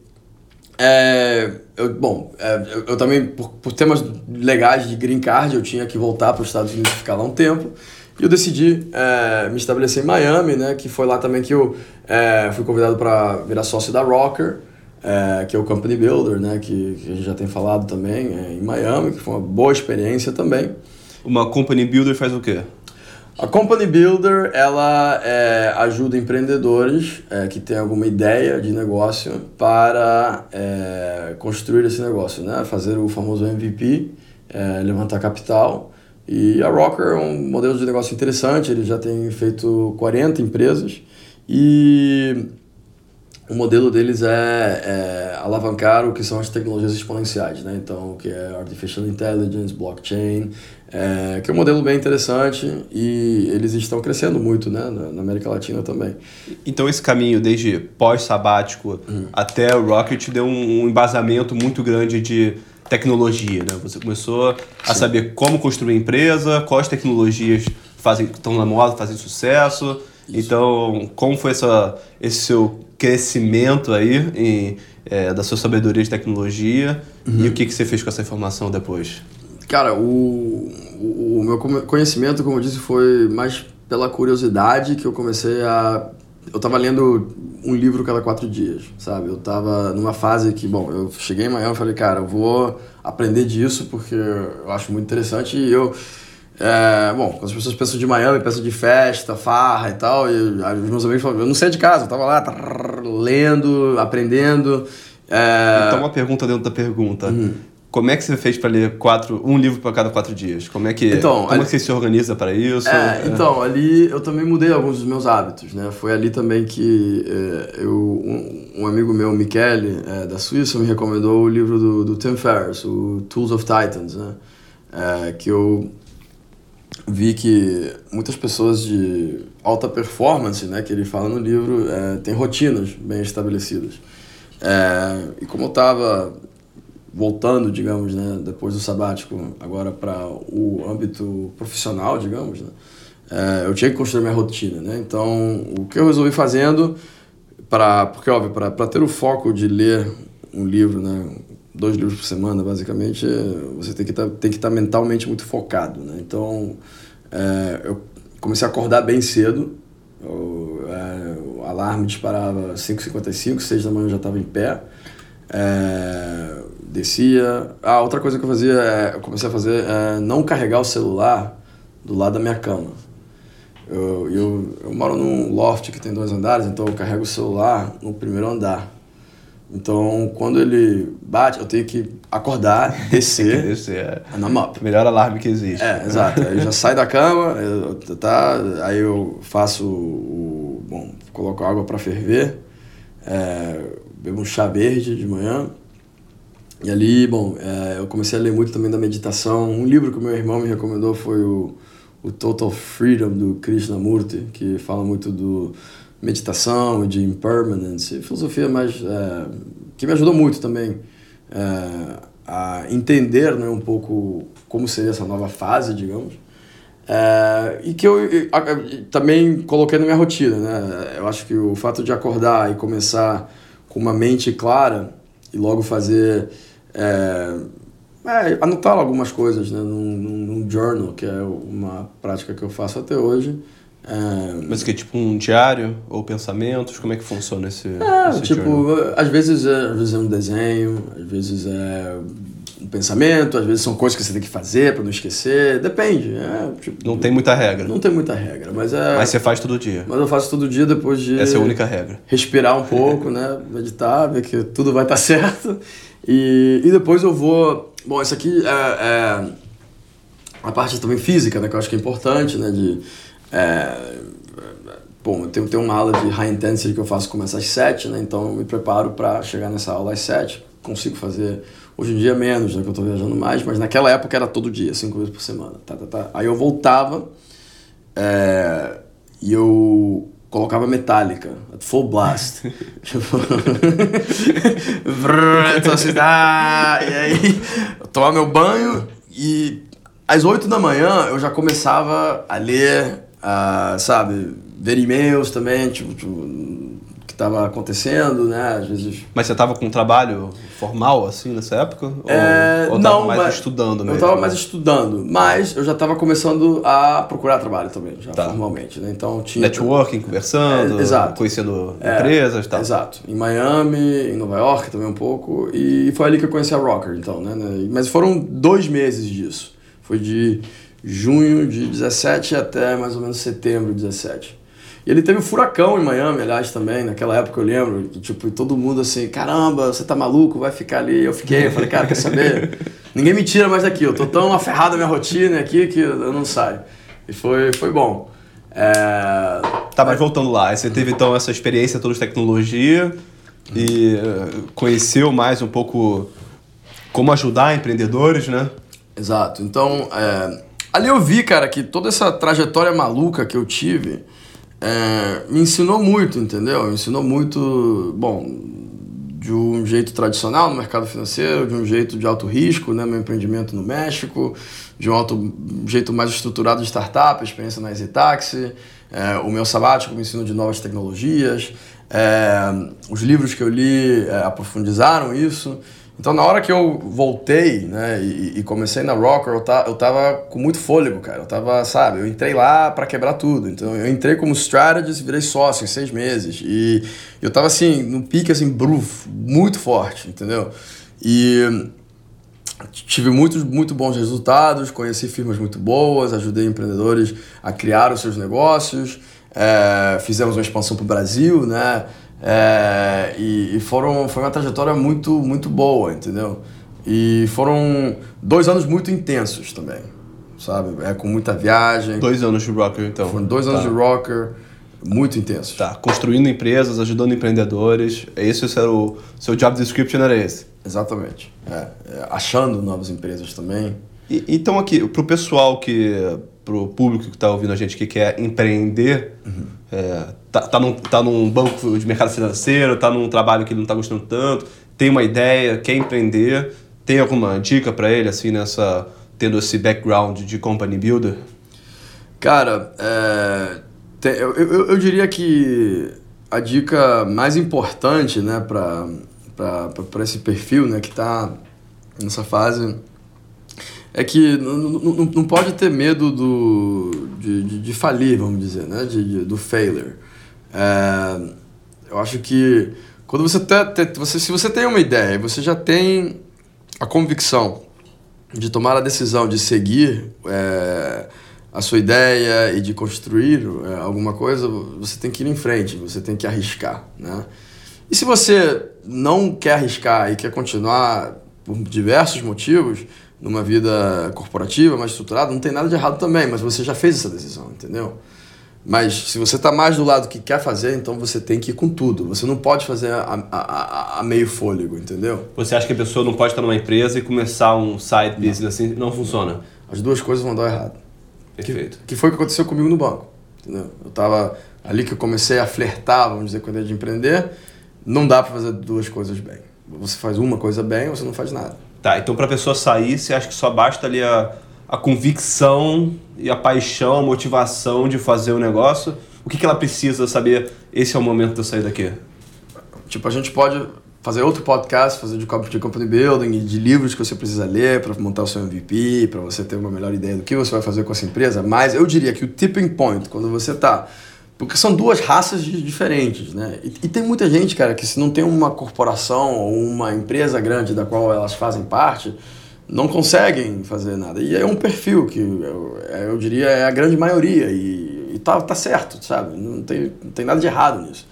é, eu, bom, é, eu, eu, também, por, por temas legais de green card, eu tinha que voltar para os Estados Unidos ficar lá um tempo. E eu decidi é, me estabelecer em Miami, né, que foi lá também que eu é, fui convidado para virar sócio da Rocker é, que é o Company Builder, né, que, que, a gente já tem falado também, é, em Miami, que foi uma boa experiência também. Uma Company Builder faz o quê? A Company Builder, ela é, ajuda empreendedores é, que têm alguma ideia de negócio para é, construir esse negócio, né? fazer o famoso MVP, é, levantar capital. E a Rocker é um modelo de negócio interessante, ele já tem feito 40 empresas e o modelo deles é, é, alavancar o que são as tecnologias exponenciais, né? Então, o que é Artificial Intelligence, Blockchain, é, que é um modelo bem interessante e eles estão crescendo muito, né? Na, na América Latina também. Então, esse caminho, desde pós-sabático uhum. até o Rocket, deu um, um embasamento muito grande de tecnologia, né? Você começou a Sim. saber como construir empresa, quais tecnologias fazem, estão na moda, fazem sucesso. Isso. Então, como foi essa, esse seu crescimento aí em, é, da sua sabedoria de tecnologia uhum. e o que, que você fez com essa informação depois? Cara, o, o, o meu conhecimento, como eu disse, foi mais pela curiosidade que eu comecei a eu estava lendo um livro cada quatro dias, sabe? Eu estava numa fase que, bom, eu cheguei em Miami e falei, cara, eu vou aprender disso porque eu acho muito interessante e eu é, bom, quando as pessoas pensam de Miami, pensam de festa, farra e tal, e os meus amigos falam, eu não sei de casa, eu tava lá trrr, lendo, aprendendo. É... Então uma pergunta dentro da pergunta. Uhum. Como é que você fez para ler quatro, um livro para cada quatro dias? Como é que, então, como ali, é que você se organiza para isso? É, é, então, ali eu também mudei alguns dos meus hábitos, né? Foi ali também que é, eu, um, um, amigo meu, Michele, é, da Suíça, me recomendou o livro do, do Tim Ferriss, o Tools of Titans, né? É, que eu vi que muitas pessoas de alta performance, né, que ele fala no livro, é, têm rotinas bem estabelecidas. É, e como eu estava voltando, digamos, né, depois do sabático, agora para o âmbito profissional, digamos, né, é, eu tinha que construir minha rotina, né? Então, o que eu resolvi fazendo para, porque óbvio, para ter o foco de ler um livro, né, dois livros por semana, basicamente, você tem que tá, estar tá mentalmente muito focado, né? Então, é, eu comecei a acordar bem cedo. Eu, é, o alarme disparava 5h55, 6 da manhã eu já estava em pé. É, descia. Ah, outra coisa que eu fazia, é, eu comecei a fazer é não carregar o celular do lado da minha cama. Eu, eu, eu moro num loft que tem dois andares, então eu carrego o celular no primeiro andar. Então, quando ele bate, eu tenho que acordar, (laughs) descer, descer é. I'm up. Melhor alarme que existe. É, exato. Aí eu já saio da cama, eu, tá, aí eu faço o... Bom, coloco água para ferver, é, bebo um chá verde de manhã, e ali, bom, é, eu comecei a ler muito também da meditação. Um livro que o meu irmão me recomendou foi o, o Total Freedom, do Krishnamurti, que fala muito do meditação, de impermanence, filosofia mais... É, que me ajudou muito também é, a entender né, um pouco como seria essa nova fase, digamos. É, e que eu, eu, eu, também coloquei na minha rotina, né? Eu acho que o fato de acordar e começar com uma mente clara e logo fazer é, é, anotar algumas coisas né, num, num, journal, que é uma prática que eu faço até hoje. Mas que é tipo um diário ou pensamentos? Como é que funciona esse, é, esse tipo, journal? às vezes, é, às vezes é um desenho, às vezes é um pensamento, às vezes são coisas que você tem que fazer para não esquecer, depende. É, tipo, não tem muita regra. Não tem muita regra, mas é... Mas você faz todo dia. Mas eu faço todo dia depois de... Essa é a única regra. Respirar um pouco, (laughs) né? Meditar, ver que tudo vai estar (laughs) certo. E, e depois eu vou. Bom, isso aqui é, é a parte também física, né? Que eu acho que é importante, né? De, é, bom, eu tenho, tenho uma aula de high intensity que eu faço começa às 7, né? Então eu me preparo para chegar nessa aula às 7. Consigo fazer hoje em dia menos, né? Que eu estou viajando mais, mas naquela época era todo dia, cinco vezes por semana. Tá, tá, tá. Aí eu voltava é, e eu colocava metálica, full blast. (laughs) tipo, (laughs) então assim, ah, e aí eu tomava meu banho e às 8 da manhã eu já começava a ler, a, sabe, ver e-mails também, tipo, tipo estava acontecendo, né? Às vezes. Mas você estava com um trabalho formal assim nessa época? É, ou, ou não, mais mas estudando mesmo? Eu estava mais estudando, mas eu já estava começando a procurar trabalho também, já tá. formalmente, né? Então tinha networking, conversando, é, conhecendo é, empresas, tal. Exato. Em Miami, em Nova York também um pouco e foi ali que eu conheci a Rocker, então, né? Mas foram dois meses disso. Foi de junho de 17 até mais ou menos setembro de 17. E ele teve um furacão em Miami, aliás, também, naquela época eu lembro, que, tipo, todo mundo assim, caramba, você tá maluco, vai ficar ali. Eu fiquei, eu falei, cara, quer saber? (laughs) Ninguém me tira mais daqui, eu tô tão aferrado a minha rotina aqui que eu não saio. E foi, foi bom. É... Tá, mas voltando lá, você teve então essa experiência toda de tecnologia e uh, conheceu mais um pouco como ajudar empreendedores, né? Exato. Então, é... ali eu vi, cara, que toda essa trajetória maluca que eu tive é, me ensinou muito, entendeu? Me ensinou muito, bom, de um jeito tradicional no mercado financeiro, de um jeito de alto risco, né, meu empreendimento no México, de um alto, jeito mais estruturado de startup, experiência na EasyTaxi, é, o meu sabático me ensinou de novas tecnologias, é, os livros que eu li é, aprofundizaram isso. Então, na hora que eu voltei, né, e, e comecei na Rocker, eu, ta, eu tava com muito fôlego, cara. Eu tava, sabe, eu entrei lá para quebrar tudo. Então, eu entrei como strategist e virei sócio em seis meses. E eu tava, assim, no pique, assim, bruf, muito forte, entendeu? E tive muitos muito bons resultados, conheci firmas muito boas, ajudei empreendedores a criar os seus negócios, é, fizemos uma expansão para o Brasil, né? É, e, e, foram, foi uma trajetória muito, muito boa, entendeu? E foram dois anos muito intensos também, sabe? É com muita viagem. Dois anos de rocker, então. Foram dois anos Tá. de rocker muito intensos. Tá, construindo empresas, ajudando empreendedores. É isso, esse era o seu job description era esse. Exatamente. É, é, achando novas empresas também. E- então aqui, pro pessoal que, pro público que está ouvindo a gente que quer empreender, é, tá, tá, num, tá num banco de mercado financeiro, tá num trabalho que ele não tá gostando tanto, tem uma ideia, quer empreender, tem alguma dica para ele assim nessa tendo esse background de company builder? Cara, é, tem- eu, eu, eu diria que a dica mais importante né, para esse perfil né, que está nessa fase é que não, pode ter medo do, de, de, de falir, vamos dizer, né? de, de- do failure. É, eu acho que quando você, te, te- você se você tem uma ideia você já tem a convicção de tomar a decisão de seguir é, a sua ideia e de construir é, alguma coisa, você tem que ir em frente, você tem que arriscar, né? E se você não quer arriscar e quer continuar por diversos motivos numa vida corporativa mais estruturada, não tem nada de errado também, mas você já fez essa decisão, entendeu? Mas se você está mais do lado que quer fazer, então você tem que ir com tudo. Você não pode fazer a, a, a- meio fôlego, entendeu? Você acha que a pessoa não pode estar numa empresa e começar um side business assim? Não funciona. As duas coisas vão dar errado. Perfeito. Que foi o que aconteceu comigo no banco. Entendeu? Eu tava ali que eu comecei a flertar, vamos dizer, com a ideia de empreender. Não dá para fazer duas coisas bem. Você faz uma coisa bem ou você não faz nada. Tá, então pra pessoa sair, você acha que só basta ali a, a convicção e a paixão, a motivação de fazer o negócio? O que, que ela precisa saber? Esse é o momento de eu sair daqui. Tipo, a gente pode fazer outro podcast, fazer de, comp- de company building, de livros que você precisa ler para montar o seu MVP, para você ter uma melhor ideia do que você vai fazer com essa empresa. Mas eu diria que o tipping point, quando você tá porque são duas raças di- diferentes, né? E, e tem muita gente, cara, que se não tem uma corporação ou uma empresa grande da qual elas fazem parte, não conseguem fazer nada. E é um perfil que eu, eu diria é a grande maioria e, e tá, tá certo, sabe? Não tem, não tem nada de errado nisso.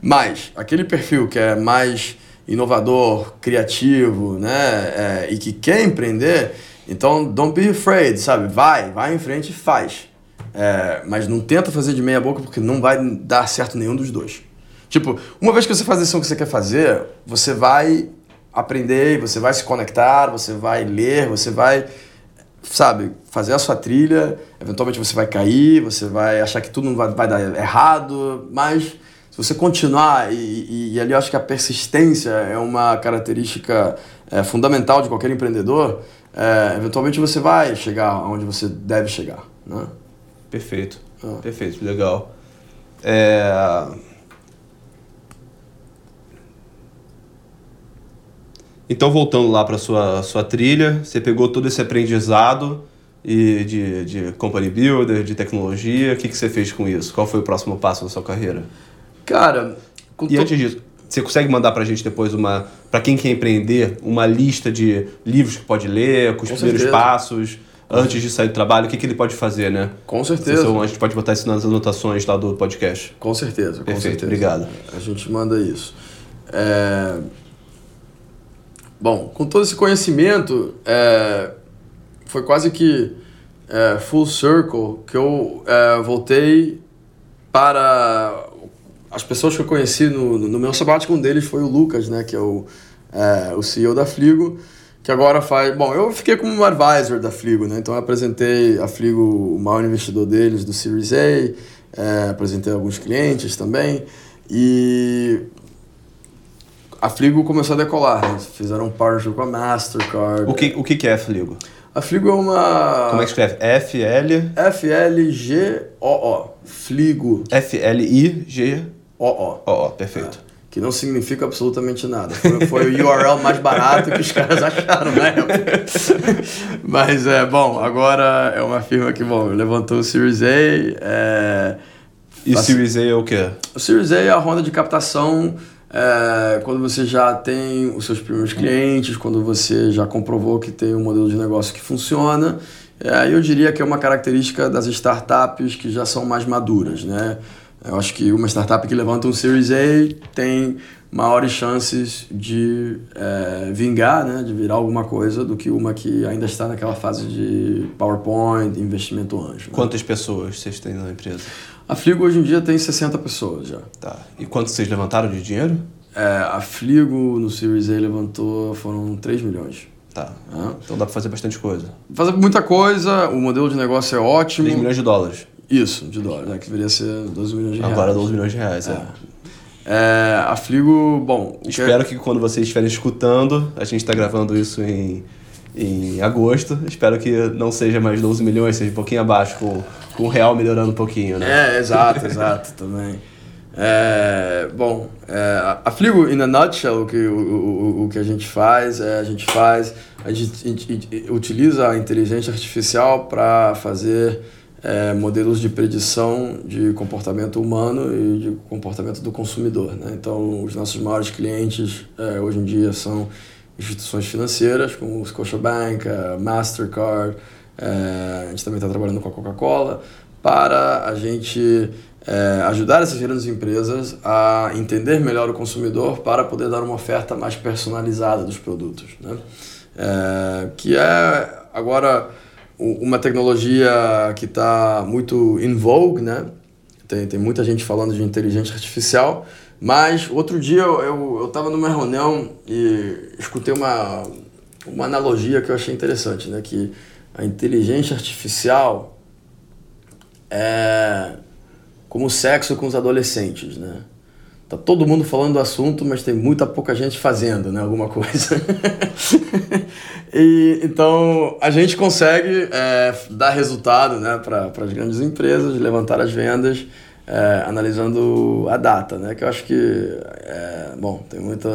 Mas aquele perfil que é mais inovador, criativo, né, é, e que quer empreender, então don't be afraid, sabe? Vai, vai em frente e faz. É, mas não tenta fazer de meia boca porque não vai dar certo nenhum dos dois. Tipo, uma vez que você faz a decisão que você quer fazer, você vai aprender, você vai se conectar, você vai ler, você vai, sabe, fazer a sua trilha. Eventualmente você vai cair, você vai achar que tudo não vai, vai dar errado, mas se você continuar, e, e, e ali eu acho que a persistência é uma característica é, fundamental de qualquer empreendedor, é, eventualmente você vai chegar onde você deve chegar, né? Perfeito. Ah. Perfeito, legal. É... Então, voltando lá para sua sua trilha, você pegou todo esse aprendizado e de, de company builder, de tecnologia. O que, que você fez com isso? Qual foi o próximo passo da sua carreira? Cara, E to- antes disso, você consegue mandar pra gente depois uma, para quem quer empreender, uma lista de livros que pode ler, com os Com primeiros certeza. passos, antes de sair do trabalho, o que, que ele pode fazer, né? com certeza. Então, a gente pode botar isso nas anotações lá do podcast. Com certeza, com Perfeito, certeza. obrigado. A gente manda isso. É, Bom, com todo esse conhecimento, é, foi quase que é, full circle que eu é, voltei para as pessoas que eu conheci no, no meu sabático. Um deles foi o Lucas, né, que é o, é, o CEO da Fligo, que agora faz... Bom, eu fiquei como advisor da Fligo, né, então eu apresentei a Fligo, o maior investidor deles do Series A, é, apresentei alguns clientes também, e a Fligo começou a decolar, né? fizeram um partnership com a Mastercard. O que, o que, é Fligo? A Fligo é uma... Como é que escreve? F-L... F-L-G-O-O. Fligo. F-L-I-G... O-O. Ó, perfeito. Que não significa absolutamente nada. Foi, foi o URL mais barato que os caras acharam na época. (laughs) Mas é bom, agora é uma firma que bom, levantou o Series A. É, E Assim- Series A é o quê? o Series A é a ronda de captação é, quando você já tem os seus primeiros clientes, quando você já comprovou que tem um modelo de negócio que funciona. É, eu diria que é uma característica das startups que já são mais maduras, né? Eu acho que uma startup que levanta um Series A tem maiores chances de é, vingar, né, de virar alguma coisa, do que uma que ainda está naquela fase de PowerPoint, investimento anjo. Né? Quantas pessoas vocês têm na empresa? A Fligo hoje em dia tem 60 pessoas já. Tá. E quanto vocês levantaram de dinheiro? É, a Fligo no Series A levantou, foram 3 milhões. Tá. Então dá para fazer bastante coisa. Fazer muita coisa, o modelo de negócio é ótimo. 3 milhões de dólares. Isso, de dólares, né? que deveria ser 12 milhões de reais. Agora 12 milhões de reais, é. é. É, a Fligo, bom. Espero que... que quando vocês estiverem escutando, a gente está gravando isso em, em agosto. Espero que não seja mais 12 milhões, seja um pouquinho abaixo, com, com o real melhorando um pouquinho, né? É, exato, exato, também. É, bom, é, a Fligo, in a nutshell, o que, o, o, o que a gente faz, é, a gente faz, a gente, a gente utiliza a inteligência artificial para fazer é, modelos de predição de comportamento humano e de comportamento do consumidor. Né? Então, os nossos maiores clientes é, hoje em dia são instituições financeiras, como o Scotiabank, a Mastercard, é, a gente também está trabalhando com a Coca-Cola, para a gente é, ajudar essas grandes empresas a entender melhor o consumidor para poder dar uma oferta mais personalizada dos produtos. Né? É, que é agora uma tecnologia que está muito in vogue, né? Tem, tem muita gente falando de inteligência artificial, mas outro dia eu estava numa reunião e escutei uma, uma analogia que eu achei interessante, né? Que a inteligência artificial é como o sexo com os adolescentes, né? Tá todo mundo falando do assunto, mas tem muita pouca gente fazendo, né? Alguma coisa. (laughs) e, então, a gente consegue é, dar resultado né, para as grandes empresas, levantar as vendas, é, analisando a data, né? Que eu acho que, é, bom, tem muita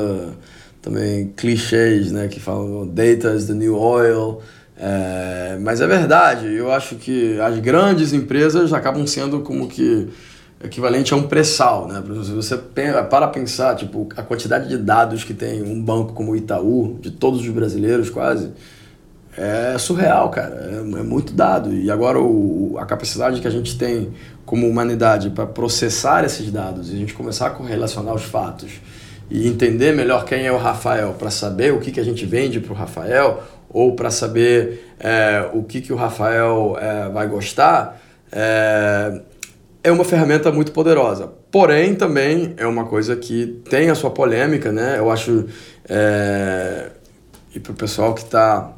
também clichês, né? Que falam data is the new oil. É, mas é verdade, eu acho que as grandes empresas acabam sendo como que equivalente a um pré-sal, né? Se você para pensar, tipo, a quantidade de dados que tem um banco como o Itaú, de todos os brasileiros quase, é surreal, cara. É, é muito dado. E agora o, a capacidade que a gente tem como humanidade para processar esses dados e a gente começar a correlacionar os fatos e entender melhor quem é o Rafael para saber o que, que a gente vende para o Rafael ou para saber é, o que, que o Rafael é, vai gostar, é, é uma ferramenta muito poderosa. Porém, também é uma coisa que tem a sua polêmica, né? Eu acho. É, e para o pessoal que está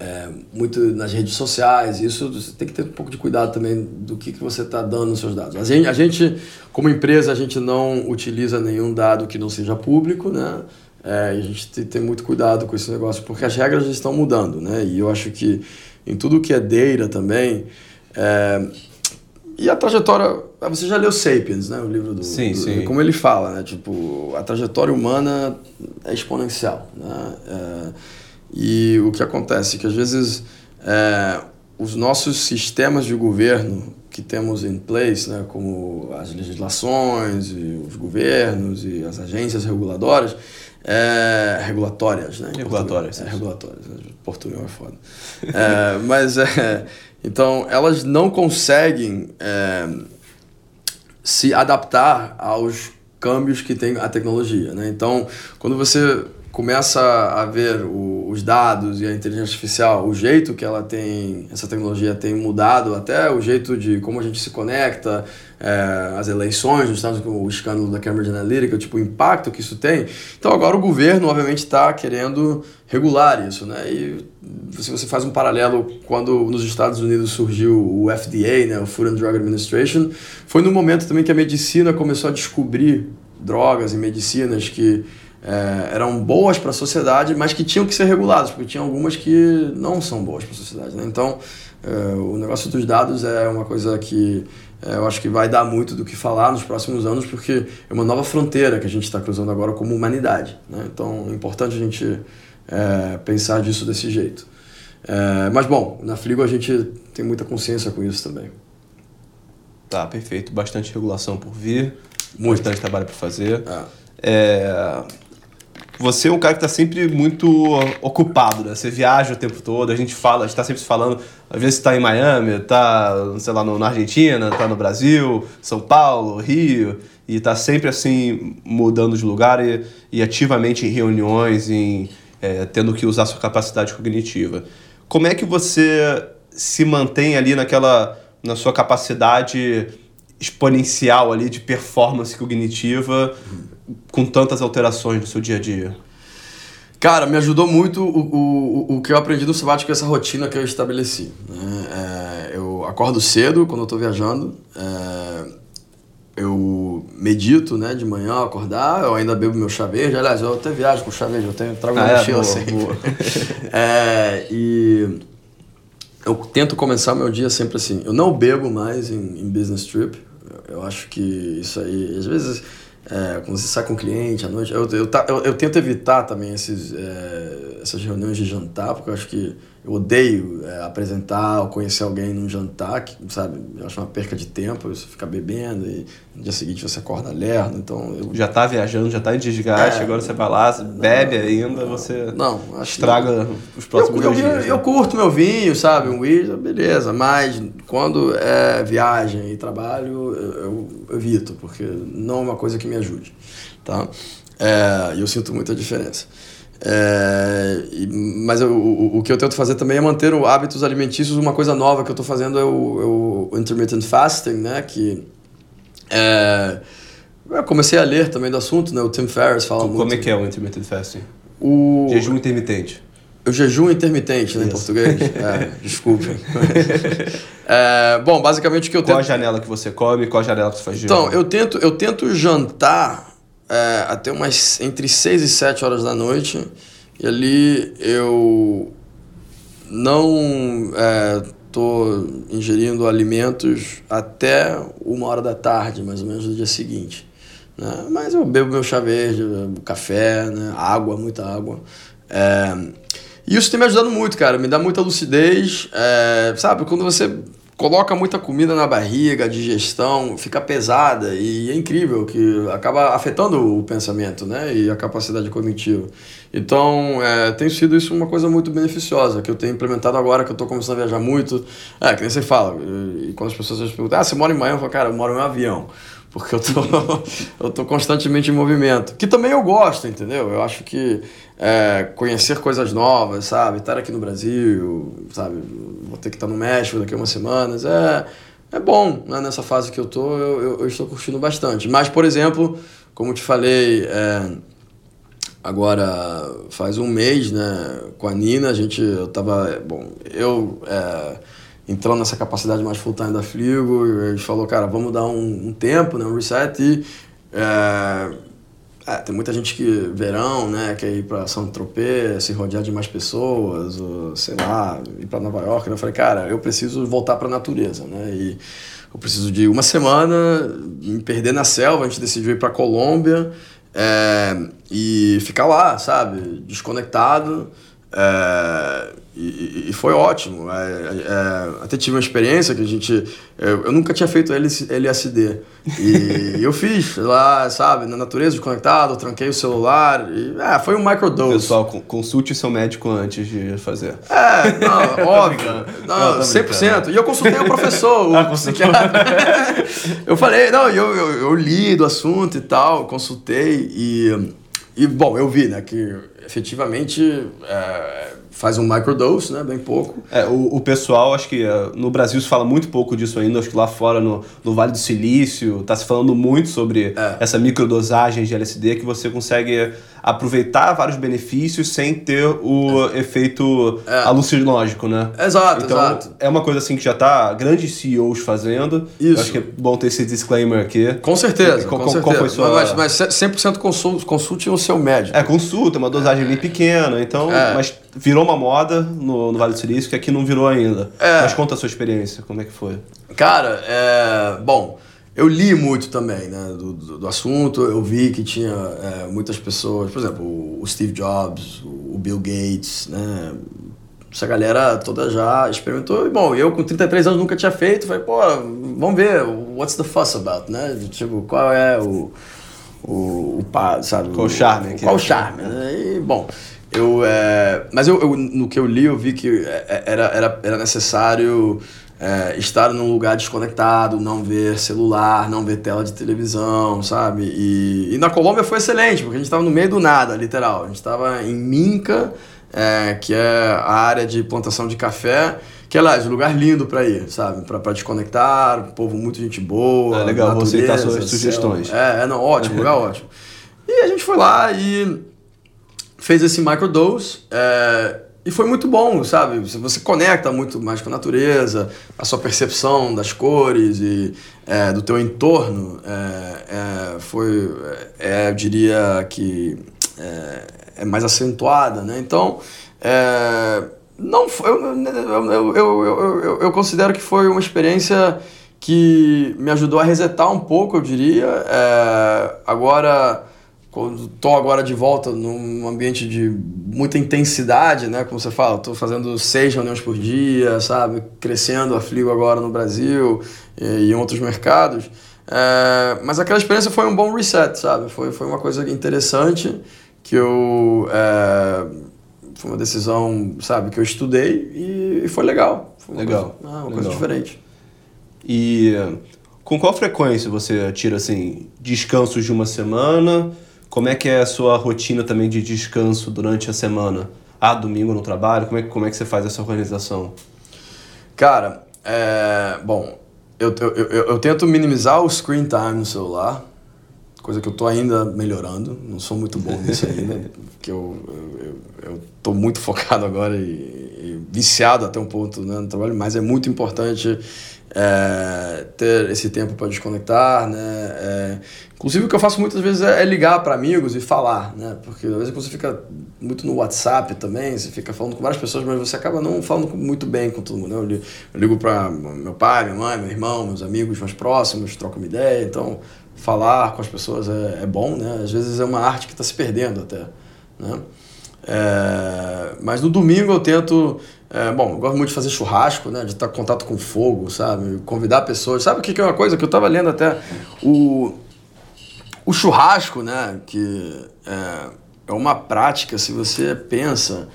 é, muito nas redes sociais, isso você tem que ter um pouco de cuidado também do que, que você está dando nos seus dados. A gente, a gente, como empresa, a gente não utiliza nenhum dado que não seja público, né? É, a gente tem, tem muito cuidado com esse negócio, porque as regras estão mudando, né? E eu acho que em tudo que é data também, é, e a trajetória. Ah, você já leu Sapiens, né? O livro do. Sim, do, sim. Como ele fala, né? Tipo, a trajetória humana é exponencial. Né? É, e o que acontece é que às vezes é, os nossos sistemas de governo que temos em place, né, como as legislações e os governos e as agências reguladoras, é, regulatórias, né? Regulatórias. É, regulatórias. Né? Portugal é foda. é, mas é, então, elas não conseguem é, se adaptar aos câmbios que tem a tecnologia. Né? Então, quando você começa a ver o, os dados e a inteligência artificial, o jeito que ela tem, essa tecnologia tem mudado, até o jeito de como a gente se conecta, é, as eleições nos Estados Unidos, o escândalo da Cambridge Analytica, tipo, o impacto que isso tem. Então agora o governo, obviamente, está querendo regular isso, né? E se você faz um paralelo quando nos Estados Unidos surgiu o FDA, né, o Food and Drug Administration, foi no momento também que a medicina começou a descobrir drogas e medicinas que é, eram boas para a sociedade, mas que tinham que ser reguladas, porque tinha algumas que não são boas para a sociedade. Né? Então, é, o negócio dos dados é uma coisa que é, eu acho que vai dar muito do que falar nos próximos anos, porque é uma nova fronteira que a gente está cruzando agora como humanidade. Né? Então, é importante a gente é, pensar disso desse jeito. É, mas, bom, na Fligo a gente tem muita consciência com isso também. Tá, perfeito. Bastante regulação por vir, muito. bastante trabalho para fazer. É. você é um cara que está sempre muito ocupado, né? Você viaja o tempo todo, a gente fala, a gente está sempre falando, às vezes está em Miami, está, sei lá, no, na Argentina, está no Brasil, São Paulo, Rio, e está sempre assim mudando de lugar e, e ativamente em reuniões, em, é, tendo que usar sua capacidade cognitiva. Como é que você se mantém ali naquela na sua capacidade exponencial ali de performance cognitiva com tantas alterações no seu dia a dia? Cara, me ajudou muito o, o, o que eu aprendi no sabático, essa rotina que eu estabeleci. Né? É, eu acordo cedo quando eu estou viajando, é, eu medito né, de manhã, acordar, eu ainda bebo meu chá verde. Aliás, eu até viajo com chá verde, eu tenho, trago ah, uma é, mochila assim. (laughs) é, e eu tento começar meu dia sempre assim. Eu não bebo mais em, em business trip. Eu acho que isso aí, às vezes é, sai com um cliente à noite, eu, eu, eu, eu tento evitar também esses, é, essas reuniões de jantar, porque eu acho que eu odeio é, apresentar ou conhecer alguém num jantar, que, sabe? Eu acho uma perca de tempo, você fica bebendo e no dia seguinte você acorda lerdo, então... Eu... Já tá viajando, já tá em desgaste, é, agora você vai lá, você bebe ainda, você não, estraga os próximos eu, eu, dias. Eu, né? curto meu vinho, sabe? Um whisky, beleza, mas quando é viagem e trabalho, eu, eu evito, porque não é uma coisa que me ajude, tá? É, e eu sinto muita diferença. É, mas eu, o, o, que eu tento fazer também é manter o hábitos alimentícios. Uma coisa nova que eu estou fazendo é o, é o, intermittent fasting, né? Que é, eu comecei a ler também do assunto, né? O Tim Ferriss fala Como muito. Como é que é o intermittent fasting? O jejum intermitente. O jejum intermitente, né, em português. (laughs) É, desculpem. é, bom, basicamente o que eu tento. Qual a janela que você come? Qual a janela que você faz jejum? Então, eu tento, eu tento jantar é, até umas entre 6 e 7 horas da noite. E ali eu não estou é, ingerindo alimentos até uma hora da tarde, mais ou menos, do dia seguinte. Né? Mas eu bebo meu chá verde, café, né? água, muita água. É, e isso tem me ajudado muito, cara. Me dá muita lucidez. É, sabe, quando você coloca muita comida na barriga, a digestão fica pesada e é incrível que acaba afetando o pensamento, né? E a capacidade cognitiva. Então, é, tem sido isso uma coisa muito beneficiosa que eu tenho implementado agora que eu estou começando a viajar muito. É, que nem você fala. E quando as pessoas perguntam, ah, você mora em Miami? Eu falo, cara, eu moro em um avião porque eu tô, (laughs) eu tô constantemente em movimento. Que também eu gosto, entendeu? Eu acho que é, conhecer coisas novas, sabe? Estar aqui no Brasil, sabe? Vou ter que estar no México daqui a umas semanas. É, é bom, né? Nessa fase que eu tô, eu, eu, eu estou curtindo bastante. Mas, por exemplo, como te falei, é, agora faz um mês, né? Com a Nina, a gente, eu tava, bom, eu... É, entrando nessa capacidade mais full-time da Fligo, a gente falou, cara, vamos dar um, um tempo, né, um reset e é, tem muita gente que verão, né, quer ir para São Tropez, se rodear de mais pessoas, ou, sei lá, ir para Nova York. Né? Eu falei, cara, eu preciso voltar para a natureza, né? E eu preciso de uma semana, me perder na selva. A gente decidiu ir para Colômbia é, e ficar lá, sabe, desconectado. É, e, e, foi ótimo. É, é, até tive uma experiência que a gente. Eu, eu nunca tinha feito LSD. E (laughs) eu fiz lá, sabe, na natureza, desconectado, tranquei o celular. E, é, foi um microdose. Pessoal, consulte seu médico antes de fazer. É, não, (laughs) óbvio. não, 100%. E eu consultei o professor, o (laughs) ah, psiquiatra. eu falei, não, eu, eu, eu li do assunto e tal, consultei. E, e bom, eu vi, né, que efetivamente. É, faz um microdose, né? Bem pouco. É, o, o pessoal, acho que uh, no Brasil se fala muito pouco disso ainda, acho que lá fora, no, no Vale do Silício, está se falando muito sobre é. essa microdosagem de LSD que você consegue aproveitar vários benefícios sem ter o é. efeito é. alucinógico, né? Exato, então, exato. É uma coisa assim que já está grandes CEOs fazendo. Isso. Eu acho que é bom ter esse disclaimer aqui. Com certeza, qual, com certeza. Qual foi sua... Mas, mas 100% consulte, consulte o seu médico. É, consulta, é uma dosagem bem pequena, então... É. Mas virou uma moda no, no Vale do Silício que aqui não virou ainda. É. Mas conta a sua experiência, como é que foi? Cara, é... Bom... Eu li muito também né, do, do, do assunto, eu vi que tinha é, muitas pessoas, por exemplo, o Steve Jobs, o Bill Gates, né, essa galera toda já experimentou. E, bom, eu com 33 anos nunca tinha feito, falei, pô, vamos ver, what's the fuss about, né? Tipo, qual é o, o, o sabe? Qual o charme? Qual o charme, né? E, bom, eu, é, mas eu, eu, no que eu li, eu vi que é, é, era, era, era necessário é, estar num lugar desconectado, não ver celular, não ver tela de televisão, sabe? E, e na Colômbia foi excelente, porque a gente estava no meio do nada, literal. A gente estava em Minca, é, que é a área de plantação de café, que, aliás, um lugar lindo para ir, sabe? Para desconectar, povo muito gente boa. É legal, vou aceitar suas sugestões. É, é, não, ótimo, lugar ótimo. E a gente foi lá e fez esse microdose. É, e foi muito bom, sabe? Você conecta muito mais com a natureza, a sua percepção das cores e é, do teu entorno é, é foi, é, eu diria que é, é mais acentuada, né? Então, é, não eu, eu, eu, eu, eu considero que foi uma experiência que me ajudou a resetar um pouco, eu diria. É, agora, quando estou agora de volta num ambiente de muita intensidade, né? Como você fala, estou fazendo seis reuniões por dia, sabe? Crescendo a Fligo agora no Brasil e, e em outros mercados. É, mas aquela experiência foi um bom reset, sabe? Foi, foi uma coisa interessante que eu... É, foi uma decisão, sabe, que eu estudei e, e foi legal. Foi uma legal. Coisa, ah, uma legal. coisa diferente. E com qual frequência você tira, assim, descansos de uma semana? Como é que é a sua rotina também de descanso durante a semana? Ah, domingo no trabalho? Como é, como é que você faz essa organização? Cara, é, bom, eu, eu, eu, eu tento minimizar o screen time no celular, coisa que eu tô ainda melhorando, não sou muito bom nisso ainda, (laughs) porque eu, eu, eu tô muito (laughs) focado agora e, e, viciado até um ponto né, no trabalho, mas é muito importante é, ter esse tempo para desconectar, né? É, inclusive o que eu faço muitas vezes é, é ligar para amigos e falar, né? Porque às vezes você fica muito no WhatsApp também, você fica falando com várias pessoas, mas você acaba não falando muito bem com todo mundo. Né? Eu ligo, para meu pai, minha mãe, meu irmão, meus amigos mais próximos, troco uma ideia, então falar com as pessoas é, é bom, né? Às vezes é uma arte que está se perdendo até, né? É, mas no domingo eu tento. É, bom, gosto muito de fazer churrasco, né? De estar em contato com fogo, sabe? Convidar pessoas. Sabe o que, que é uma coisa que eu estava lendo até? O, o churrasco, né? Que é, é uma prática, se você pensa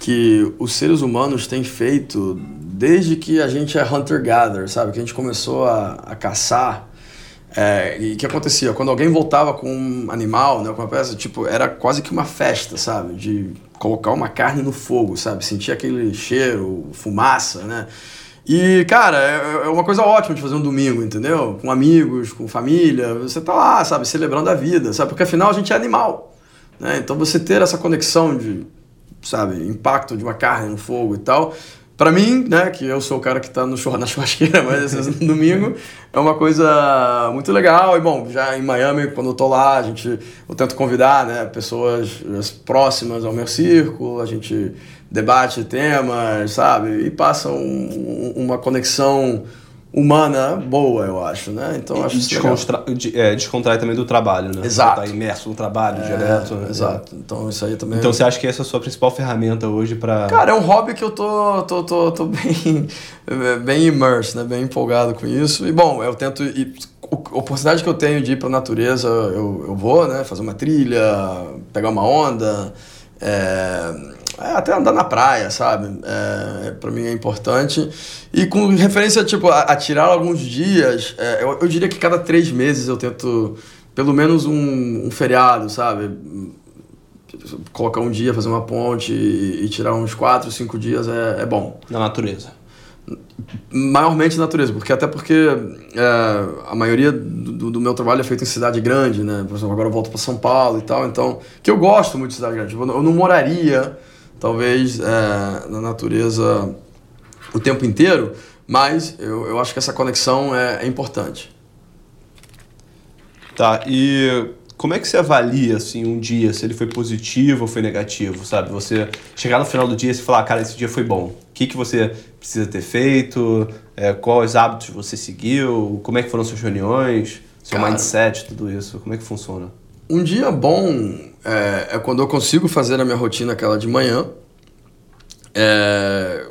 que os seres humanos têm feito desde que a gente é hunter-gatherer, sabe? Que a gente começou a, a caçar é, e o que acontecia? Quando alguém voltava com um animal, né, com uma peça, tipo, era quase que uma festa, sabe? De colocar uma carne no fogo, sabe? Sentir aquele cheiro, fumaça, né? E, cara, é, é uma coisa ótima de fazer um domingo, entendeu? Com amigos, com família. Você tá lá, sabe? Celebrando a vida, sabe? Porque afinal a gente é animal, né? Então você ter essa conexão de, sabe? Impacto de uma carne no fogo e tal para mim, né, que eu sou o cara que está no churra, (laughs) na churrasqueira, mas no domingo, é uma coisa muito legal. E bom, já em Miami, quando eu tô lá, a gente, eu tento convidar, né, pessoas próximas ao meu círculo, a gente debate temas, sabe? E passa um, uma conexão humana boa, eu acho, né? Então acho isso descontra é, descontrai também do trabalho, né? Exato. Tá imerso no trabalho é, direto. Né? Exato. Então isso aí também. Então você acha que essa é a sua principal ferramenta hoje para? Cara, é um hobby que eu tô tô, tô, tô bem (laughs) bem immerso, né? Bem empolgado com isso. E bom, eu tento ir, a oportunidade que eu tenho de ir para a natureza, eu, eu vou, né? Fazer uma trilha, pegar uma onda. É, é, até andar na praia, sabe? É, para mim é importante. E com referência tipo, a, a tirar alguns dias, é, eu, eu, diria que cada três meses eu tento pelo menos um, um feriado, sabe? Colocar um dia, fazer uma ponte e, e tirar uns quatro, cinco dias é, é bom. Na natureza. Maiormente na natureza, porque até porque é, a maioria do, do, meu trabalho é feito em cidade grande, né? Por exemplo, agora eu volto para São Paulo e tal, então que eu gosto muito de cidade grande. Eu não moraria talvez é, na natureza o tempo inteiro, mas eu, eu acho que essa conexão é, é importante. Tá, e como é que você avalia assim um dia, se ele foi positivo ou foi negativo, sabe? Você chegar no final do dia e falar, cara, esse dia foi bom. O que, que você precisa ter feito? É, quais hábitos você seguiu? Como é que foram suas reuniões? Seu cara, mindset, tudo isso? Como é que funciona? Um dia bom é, é quando eu consigo fazer a minha rotina aquela de manhã, é,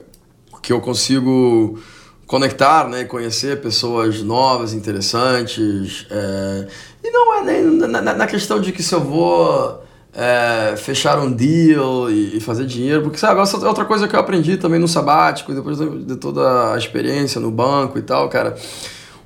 que eu consigo conectar, né, conhecer pessoas novas, interessantes, é, e não é nem na, na, questão de que se eu vou é, fechar um deal e, e, fazer dinheiro, porque sabe, essa é outra coisa que eu aprendi também no sabático, depois de toda a experiência no banco e tal, cara.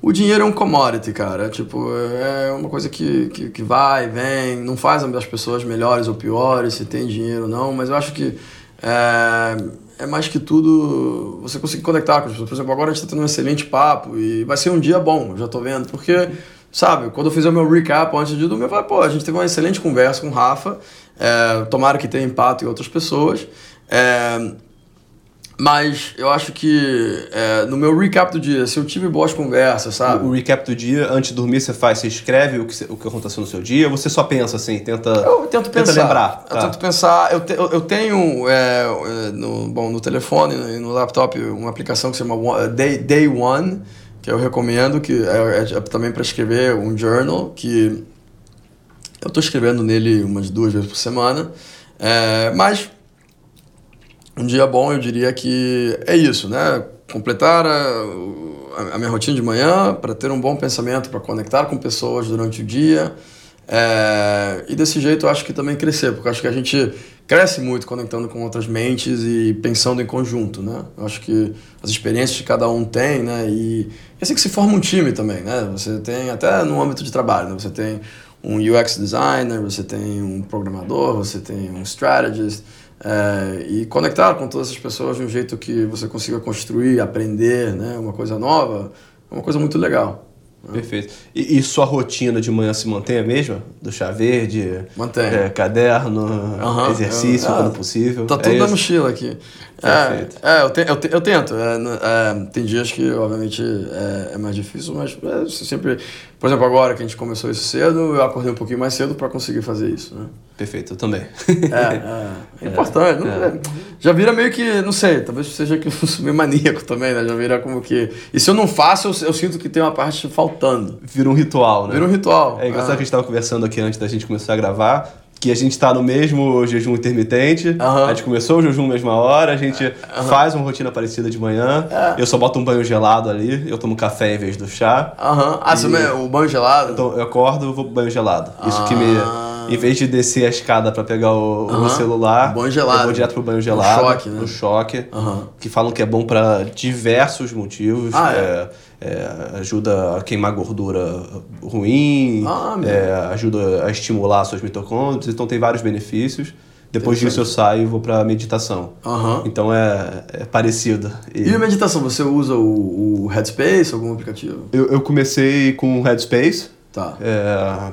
O dinheiro é um commodity, cara. Tipo, é uma coisa que, que, que vai, vem, não faz as pessoas melhores ou piores, se tem dinheiro ou não, mas eu acho que é, é mais que tudo você conseguir conectar com as pessoas. Por exemplo, agora a gente está tendo um excelente papo e vai ser um dia bom, já estou vendo, porque sabe? Quando eu fizer o meu recap antes de dormir, eu falei, pô, a gente teve uma excelente conversa com o Rafa, é, tomara que tenha impacto em outras pessoas. É, mas eu acho que é, no meu recap do dia, se eu tive boas conversas, sabe? O, o recap do dia, antes de dormir, você faz, você escreve o que, o que aconteceu no seu dia, ou você só pensa assim, tenta. Eu tento pensar. Tenta lembrar. Eu tá. tento pensar. Eu, te, eu, eu tenho é, no, bom, no telefone e no laptop uma aplicação que se chama Day, Day One que eu recomendo, que é, é, é também para escrever um journal, que eu estou escrevendo nele umas duas vezes por semana. É, mas um dia bom eu diria que é isso, né? Completar a, a minha rotina de manhã para ter um bom pensamento, para conectar com pessoas durante o dia. É, e desse jeito eu acho que também crescer, porque acho que a gente cresce muito conectando com outras mentes e pensando em conjunto, né? Eu acho que as experiências que cada um tem, né? E é assim que se forma um time também, né? Você tem até no âmbito de trabalho, né? Você tem um UX designer, você tem um programador, você tem um strategist, é, e conectar com todas essas pessoas de um jeito que você consiga construir, aprender, né? Uma coisa nova, é uma coisa muito legal. Perfeito. E, e, sua rotina de manhã se mantém a mesma? Do chá verde? Mantém. É, caderno, uhum, exercício eu, quando possível? Tá tudo é na mochila aqui. Perfeito. É, é eu, te, eu, te, eu tento. É, é, tem dias que, obviamente, é, é mais difícil, mas é, sempre... Por exemplo, agora que a gente começou isso cedo, eu acordei um pouquinho mais cedo para conseguir fazer isso, né? Perfeito, eu também. É, é, (laughs) é importante. Não, já vira meio que, não sei, talvez seja que eu (laughs) sou meio maníaco também, né? Já vira como que... E se eu não faço, eu, eu sinto que tem uma parte faltando. Vira um ritual, né? Vira um ritual. É engraçado que a gente estava conversando aqui antes da gente começar a gravar que a gente está no mesmo jejum intermitente, uhum. a gente começou o jejum na mesma hora, a gente uhum. faz uma rotina parecida de manhã, é. eu só boto um banho gelado ali, eu tomo café em vez do chá. Uhum. Ah, e... o banho gelado? Então eu acordo e vou pro banho gelado. Isso que me... Ah. Em vez de descer a escada para pegar o, o celular, banho gelado. eu vou direto pro banho gelado. No choque, né? No choque. Que falam que é bom para diversos motivos. Ah, é? é é, ajuda a queimar gordura ruim, ah, é, ajuda a estimular suas mitocôndrias, então tem vários benefícios. Depois disso eu saio e vou para meditação. Uhum. Então é, é parecido. E... e a meditação, você usa o, o Headspace, algum aplicativo? Eu, eu comecei com o Headspace. Tá. É,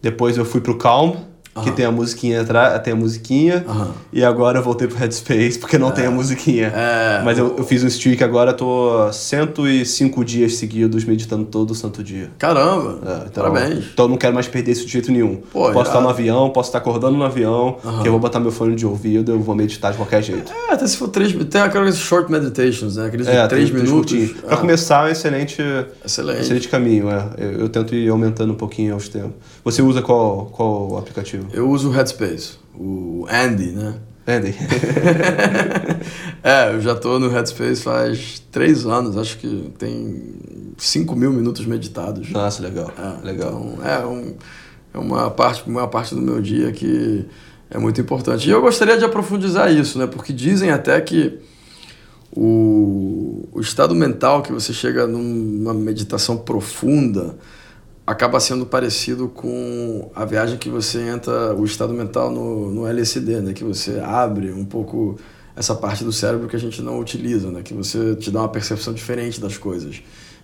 depois eu fui pro Calm que tem a musiquinha atrás, tem a musiquinha. E agora eu voltei pro Headspace porque não é. tem a musiquinha. É. Mas eu, eu fiz um streak agora, tô 105 dias seguidos meditando todo santo dia. Caramba! É, então, Parabéns. Então eu não quero mais perder isso de jeito nenhum. Pô, posso já... estar no avião, posso estar acordando no avião, que eu vou botar meu fone de ouvido, eu vou meditar de qualquer jeito. É, até se for três. Tem aqueles short meditations, né? Aqueles é, de três minutos. Três pra começar, é um excelente, excelente. excelente caminho. É. Eu, eu, tento ir aumentando um pouquinho aos tempos. Você usa qual, qual aplicativo? Eu uso o Headspace o Andy, né? Andy. (laughs) é, eu já tô no Headspace faz três anos, acho que tem 5 mil minutos meditados. Nossa, legal. É, legal. Então, é, um, é uma, parte, uma parte do meu dia que é muito importante. E eu gostaria de aprofundizar isso, né? Porque dizem até que o, o estado mental que você chega numa meditação profunda acaba sendo parecido com a viagem que você entra, o estado mental no, no LSD, né? Que você abre um pouco essa parte do cérebro que a gente não utiliza, né? Que você te dá uma percepção diferente das coisas.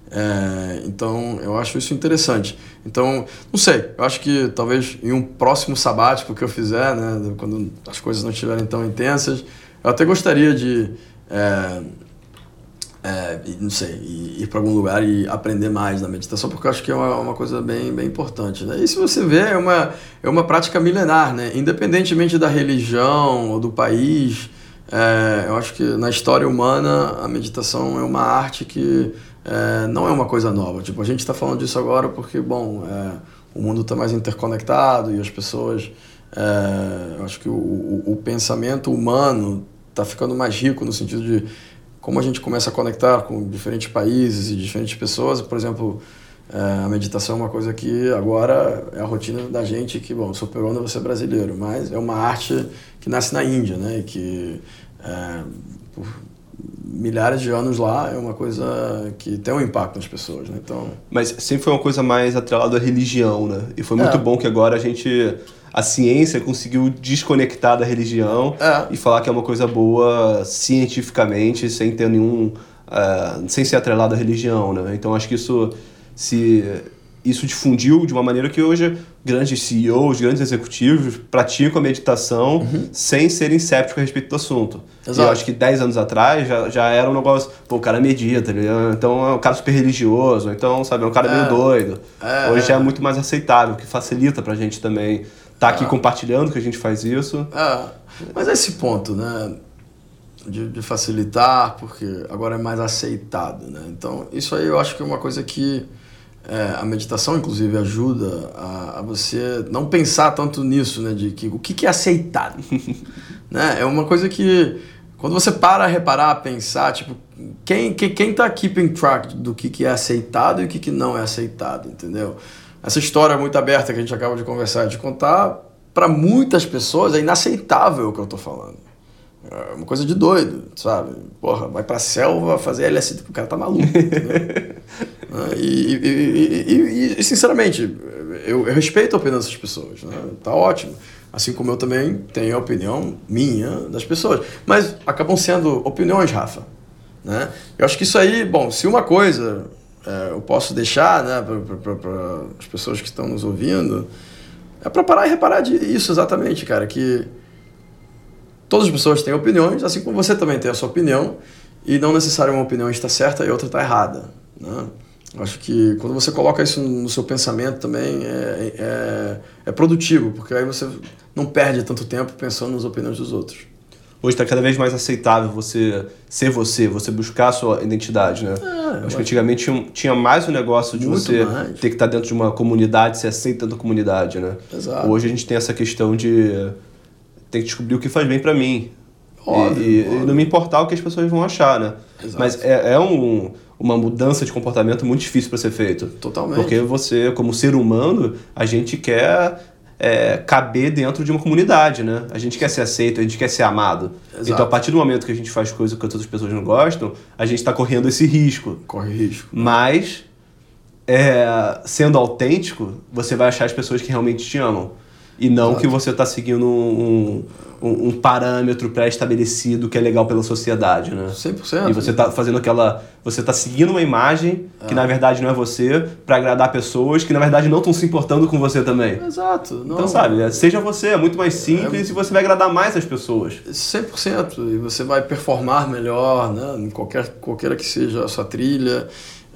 É, então, eu acho isso interessante. Então, não sei, eu acho que talvez em um próximo sabático que eu fizer, né? Quando as coisas não estiverem tão intensas, eu até gostaria de... É, é, não sei, ir para algum lugar e aprender mais na meditação, porque eu acho que é uma, uma, coisa bem, bem importante. Né? E se você vê, é uma, é uma prática milenar, né? independentemente da religião ou do país. É, eu acho que na história humana a meditação é uma arte que é, não é uma coisa nova. Tipo, a gente está falando disso agora porque, bom, é, o mundo está mais interconectado e as pessoas. É, eu acho que o, o, o pensamento humano está ficando mais rico no sentido de como a gente começa a conectar com diferentes países e diferentes pessoas, por exemplo, É, a meditação é uma coisa que agora é a rotina da gente que, bom, sou peruano, você é brasileiro, mas é uma arte que nasce na Índia, né? E que é, por milhares de anos lá é uma coisa que tem um impacto nas pessoas, né? Então... Mas sempre foi uma coisa mais atrelada à religião, né? E foi muito é. bom que agora a gente a ciência conseguiu desconectar da religião é. e falar que é uma coisa boa cientificamente, sem ter nenhum. Uh, sem ser atrelado à religião, né? Então acho que isso se isso difundiu de uma maneira que hoje grandes CEOs, grandes executivos praticam a meditação uhum. sem serem sépticos a respeito do assunto. Exato. E eu acho que 10 anos atrás já, já era um negócio, pô, o cara medita, tá então é um cara super religioso, então, sabe, é um cara é. meio doido. É, hoje é. é muito mais aceitável, que facilita pra gente também tá aqui ah. compartilhando que a gente faz isso. É, mas esse ponto, né? De, de, facilitar, porque agora é mais aceitado, né? Então, isso aí eu acho que é uma coisa que é, a meditação, inclusive, ajuda a, a, você não pensar tanto nisso, né? De que o que, que é aceitado, (laughs) né? É uma coisa que quando você para a reparar, pensar, tipo, quem, quem, quem tá keeping track do que, que é aceitado e o que, que não é aceitado, entendeu? essa história muito aberta que a gente acaba de conversar, de contar, para muitas pessoas é inaceitável o que eu estou falando. É uma coisa de doido, sabe? Porra, vai pra selva fazer LSD, o cara tá maluco. (laughs) e, e, e, e, sinceramente, eu, eu, respeito a opinião dessas pessoas, né? tá ótimo. Assim como eu também tenho a opinião minha das pessoas. Mas acabam sendo opiniões, Rafa. Né? Eu acho que isso aí, bom, se uma coisa é, eu posso deixar né, para as pessoas que estão nos ouvindo, é para parar e reparar disso exatamente, cara, que todas as pessoas têm opiniões, assim como você também tem a sua opinião, e não necessariamente uma opinião está certa e outra está errada. Né? Acho que quando você coloca isso no seu pensamento também é, é, é produtivo, porque aí você não perde tanto tempo pensando nas opiniões dos outros hoje está cada vez mais aceitável você ser você, você buscar a sua identidade, né? É, Acho que antigamente tinha, tinha mais o um negócio de você mais. ter que estar tá dentro de uma comunidade, ser aceito da comunidade, né? Exato. Hoje a gente tem essa questão de tem que descobrir o que faz bem para mim. Óbvio, e, óbvio. e, não me importar o que as pessoas vão achar, né? Exato. Mas é, é um, uma mudança de comportamento muito difícil para ser feito. Totalmente. Porque você, como ser humano, a gente quer é, caber dentro de uma comunidade, né? A gente quer ser aceito, a gente quer ser amado. Exato. Então, a partir do momento que a gente faz coisas que outras pessoas não gostam, a gente está correndo esse risco. Corre risco. Mas, é, sendo autêntico, você vai achar as pessoas que realmente te amam. E não Exato. que você está seguindo um, um, um parâmetro pré-estabelecido que é legal pela sociedade, né? 100%. E você está fazendo aquela... Você está seguindo uma imagem que na verdade não é você para agradar pessoas que na verdade não estão se importando com você também. Exato. Não. Então, sabe, é, seja você, é muito mais simples é... e você vai agradar mais as pessoas. 100%. E você vai performar melhor, né? Em qualquer, qualquer que seja a sua trilha.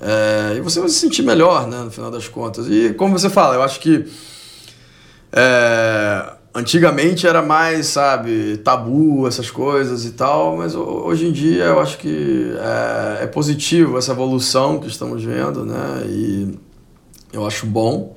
É, e você vai se sentir melhor, né? No final das contas. E como você fala, eu acho que... É, antigamente era mais, sabe, tabu essas coisas e tal, mas hoje em dia eu acho que é, é positivo essa evolução que estamos vendo, né? E eu acho bom.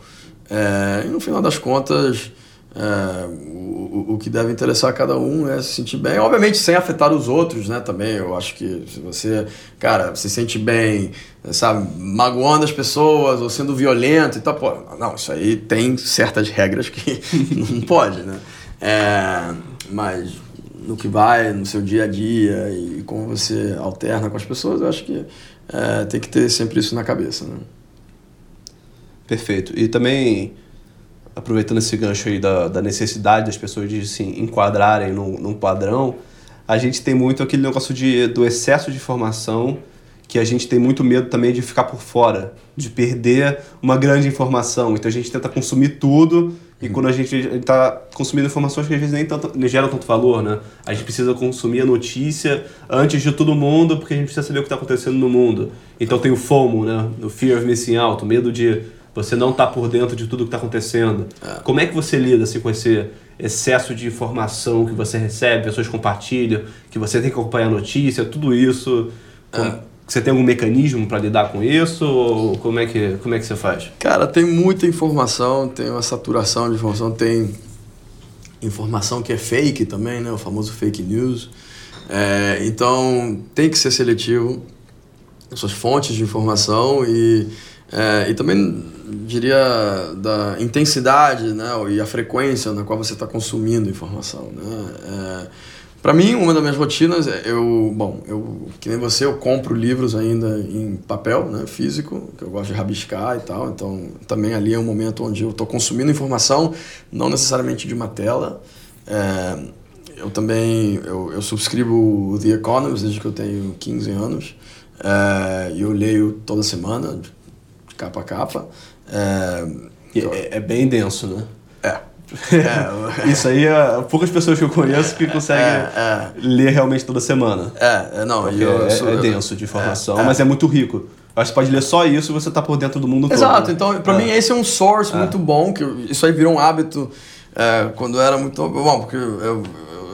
É, e no final das contas, é, o, o que deve interessar a cada um é se sentir bem, obviamente sem afetar os outros, né? Também eu acho que se você, cara, se sente bem, sabe, magoando as pessoas ou sendo violento e tal, pô, não, isso aí tem certas regras que (laughs) não pode, né? É, mas no que vai, no seu dia a dia e como você alterna com as pessoas, eu acho que é, tem que ter sempre isso na cabeça, né? Perfeito. E também aproveitando esse gancho aí da, da necessidade das pessoas de se enquadrarem num, num padrão, a gente tem muito aquele negócio de, do excesso de informação que a gente tem muito medo também de ficar por fora, de perder uma grande informação. Então a gente tenta consumir tudo e quando a gente está consumindo informações que às vezes nem, tanto, nem geram tanto valor, né? A gente precisa consumir a notícia antes de todo mundo porque a gente precisa saber o que está acontecendo no mundo. Então tem o FOMO, né? O Fear of Missing Out, o medo de você não está por dentro de tudo que está acontecendo. É. Como é que você lida assim, com esse excesso de informação que você recebe, pessoas compartilham, que você tem que acompanhar a notícia, tudo isso? É. Você tem algum mecanismo para lidar com isso? Ou como é, que, como é que você faz? Cara, tem muita informação, tem uma saturação de informação, tem informação que é fake também, né? o famoso fake news. É, então, tem que ser seletivo suas fontes de informação e É, e também diria da intensidade né, e a frequência na qual você está consumindo informação. Né? É, para mim, uma das minhas rotinas, é eu, bom, eu, que nem você, eu compro livros ainda em papel, né, físico, que eu gosto de rabiscar e tal, então também ali é um momento onde eu estou consumindo informação, não necessariamente de uma tela. É, eu também, eu, eu subscrevo The Economist desde que eu tenho 15 anos, é, e eu leio toda semana, capa a capa. É, é, é bem denso, né? É. (laughs) É, (laughs) isso aí é poucas pessoas que eu conheço que conseguem é, é. ler realmente toda semana. É, é não, eu, é, sou, é denso de informação, mas é muito rico. Acho que você pode ler só isso e você tá por dentro do mundo todo. Exato, então pra mim esse é um source muito bom, que isso aí virou um hábito quando eu era muito. Bom, porque eu,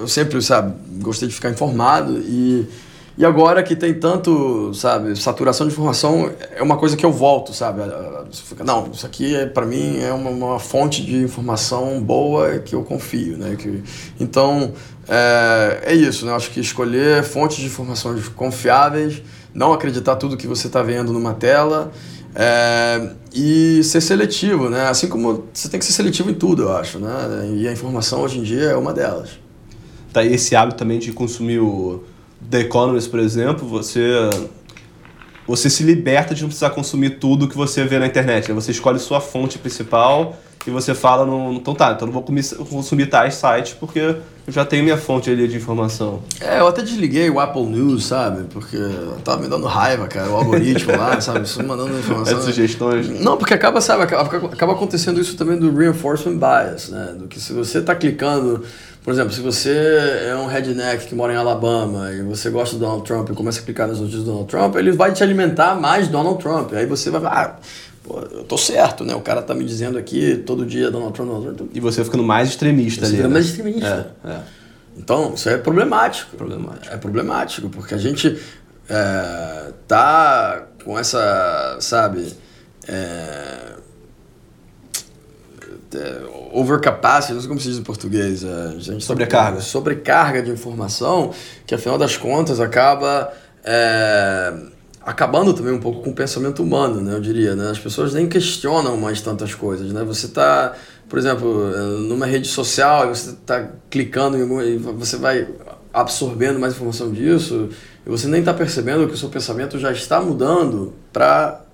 eu sempre, sabe, gostei de ficar informado e e agora que tem tanto, sabe, saturação de informação, é uma coisa que eu volto, sabe? Não, isso aqui é, para mim é uma, uma, fonte de informação boa que eu confio, né? Que, então, é, é isso, né? Acho que escolher fontes de informações confiáveis, não acreditar tudo que você está vendo numa tela é, e ser seletivo, né? Assim como você tem que ser seletivo em tudo, eu acho, né? E a informação hoje em dia é uma delas. Tá, esse hábito também de consumir o The Economist, por exemplo, você você se liberta de não precisar consumir tudo que você vê na internet. Né? Você escolhe sua fonte principal e você fala no. Então tá, então não vou consumir tais sites porque eu já tenho minha fonte ali de informação. É, eu até desliguei o Apple News, sabe? Porque tava me dando raiva, cara, o algoritmo lá, (laughs) sabe? Isso mandando informação. É sugestões. Não, porque acaba, sabe, acaba, acaba acontecendo isso também do reinforcement bias, né? Do que se você tá clicando por exemplo, se você é um redneck que mora em Alabama e você gosta do Donald Trump e começa a clicar nas notícias do Donald Trump, ele vai te alimentar mais Donald Trump. Aí você vai ah, pô, eu tô certo, né? O cara tá me dizendo aqui todo dia Donald Trump, Donald Trump. E você ficando mais extremista você ali. Fica né? mais extremista. É, é. Então, isso é problemático. problemático. É problemático, porque a gente é, tá com essa, sabe, é, é, overcapacity, não sei como se diz em português. É, gente sobrecarga. Tá sobrecarga de informação, que afinal das contas acaba é, acabando também um pouco com o pensamento humano, né, eu diria. Né? As pessoas nem questionam mais tantas coisas. Né? Você está, por exemplo, numa rede social e você está clicando em, e você vai absorvendo mais informação disso e você nem está percebendo que o seu pensamento já está mudando para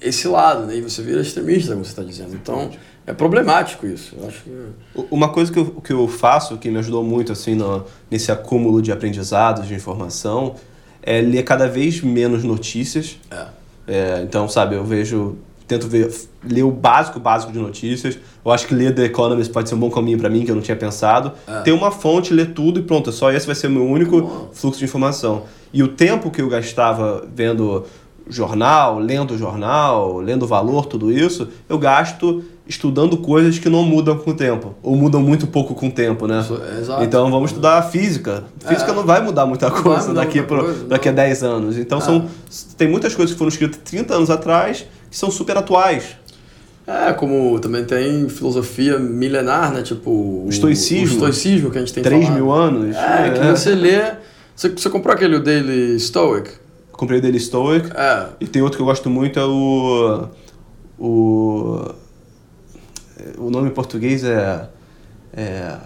esse lado, né? E você vira extremista, como você está dizendo. Então, é problemático isso. Eu acho que... Uma coisa que eu, que eu faço, que me ajudou muito assim no, nesse acúmulo de aprendizados, de informação, é ler cada vez menos notícias. É. É, então, sabe, eu vejo, tento ver, ler o básico, básico de notícias. Eu acho que ler The Economist pode ser um bom caminho para mim, que eu não tinha pensado. É. Ter uma fonte, ler tudo e pronto, só esse vai ser o meu único fluxo de informação. E o tempo que eu gastava vendo jornal, lendo jornal, lendo valor, tudo isso, eu gasto estudando coisas que não mudam com o tempo, ou mudam muito pouco com o tempo, né? Exato. Então vamos estudar física. Física é. não vai mudar muita coisa mudar daqui, muita pro, coisa, daqui a 10 anos. Então é. são, tem muitas coisas que foram escritas 30 anos atrás que são super atuais. É, como também tem filosofia milenar, né? Tipo. O estoicismo. O estoicismo que a gente tem 3 mil anos. É, que é. você lê. Você, você comprou aquele Daily Stoic? Comprei o Daily Stoic. É. E tem outro que eu gosto muito, é o. O. O nome em português é. é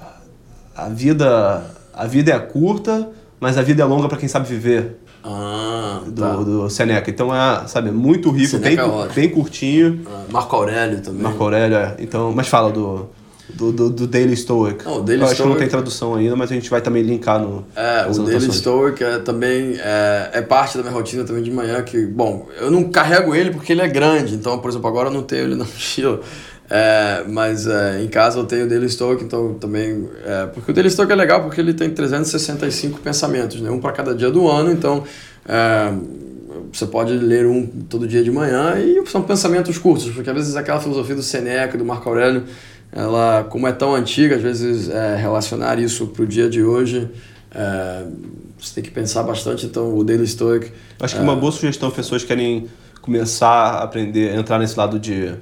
a vida. A vida é curta, mas a vida é longa para quem sabe viver. Ah, do, tá. do Seneca. Então é, sabe, muito rico, bem, é bem curtinho. Ah, Marco Aurélio também. Marco Aurélio, é. Então, mas fala do do, do, do, Daily Stoic. Não, o Daily Eu acho Stoic... que não tem tradução ainda, mas a gente vai também linkar no. É, o Daily Stoic é também é, é, parte da minha rotina também de manhã. Que, bom, eu não carrego ele porque ele é grande, então, por exemplo, agora eu não tenho ele na (laughs) mochila. É, mas é, em casa eu tenho o Daily Stoic, então também. É, porque o Daily Stoic é legal porque ele tem 365 pensamentos, né? um para cada dia do ano, então. É, você pode ler um todo dia de manhã e são pensamentos curtos, porque às vezes aquela filosofia do Seneca, do Marco Aurélio, ela, como é tão antiga, às vezes é, relacionar isso para o dia de hoje, é, você tem que pensar bastante. Então, o Daily Stoic. Acho que uma boa sugestão, pessoas querem começar a aprender, entrar nesse lado de,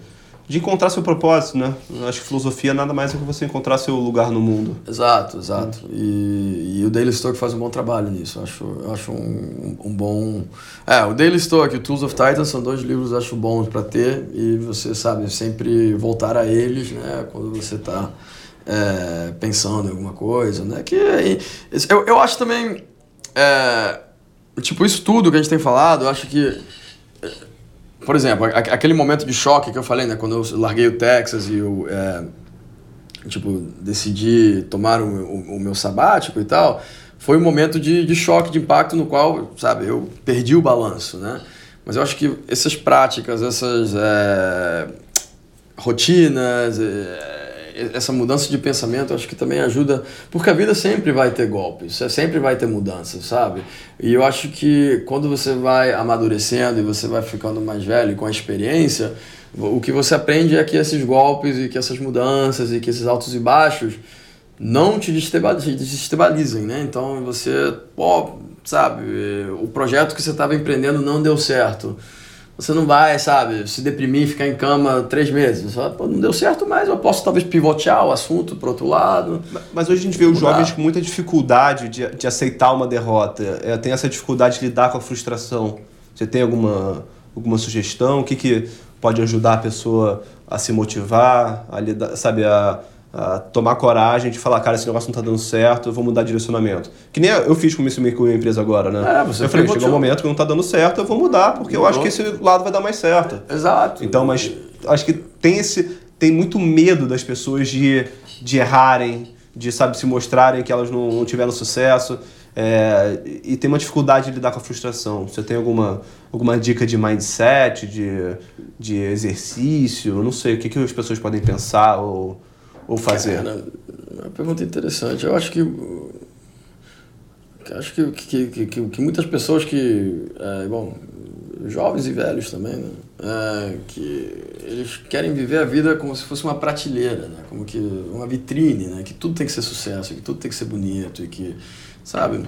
de encontrar seu propósito, né? Acho que filosofia nada mais é que você encontrar seu lugar no mundo. Exato, exato. E, e o Daily Stoic faz um bom trabalho nisso. Eu acho, eu acho um, um bom. É, o Daily Stoic e o Tools of Titan são dois livros que acho bons para ter e você sabe sempre voltar a eles, né? Quando você está é, pensando em alguma coisa, né? Que eu, eu acho também é, tipo isso tudo que a gente tem falado. Eu acho que por exemplo, aquele momento de choque que eu falei, né? Quando eu larguei o Texas e eu, é, tipo, decidi tomar o, o, o, meu sabático e tal, foi um momento de, de choque, de impacto no qual, sabe, eu perdi o balanço, né? Mas eu acho que essas práticas, essas é, rotinas, é, essa mudança de pensamento acho que também ajuda, porque a vida sempre vai ter golpes, sempre vai ter mudanças, sabe? E eu acho que quando você vai amadurecendo e você vai ficando mais velho com a experiência, o que você aprende é que esses golpes e que essas mudanças e que esses altos e baixos não te desestabilizem, né? Então você, pô, sabe, o projeto que você estava empreendendo não deu certo você não vai, sabe, se deprimir e ficar em cama três meses. Pô, não deu certo, mas eu posso talvez pivotear o assunto para outro lado. Mas hoje a gente vê os jovens com muita dificuldade de, de aceitar uma derrota. É, tem essa dificuldade de lidar com a frustração. Você tem alguma, alguma sugestão? O que, que pode ajudar a pessoa a se motivar, a lidar, sabe, a Uh, tomar coragem de falar, cara, esse negócio não tá dando certo, eu vou mudar direcionamento. Que nem eu fiz com isso com a minha empresa agora, né? É, você eu falei, chegou um momento que não tá dando certo, eu vou mudar, porque eu acho que esse lado vai dar mais certo. Exato. Então, mas acho que tem esse tem muito medo das pessoas de, de errarem, de sabe se mostrarem que elas não, não tiveram sucesso. É, e tem uma dificuldade de lidar com a frustração. Você tem alguma, alguma dica de mindset, de, de exercício? Eu não sei, o que, que as pessoas podem pensar ou ou fazer? Cara, uma pergunta interessante. Eu acho que acho que, que, que, que, muitas pessoas que, é, bom, jovens e velhos também, né? É, que eles querem viver a vida como se fosse uma prateleira, né? Como que uma vitrine, né? Que tudo tem que ser sucesso, que tudo tem que ser bonito e que, sabe?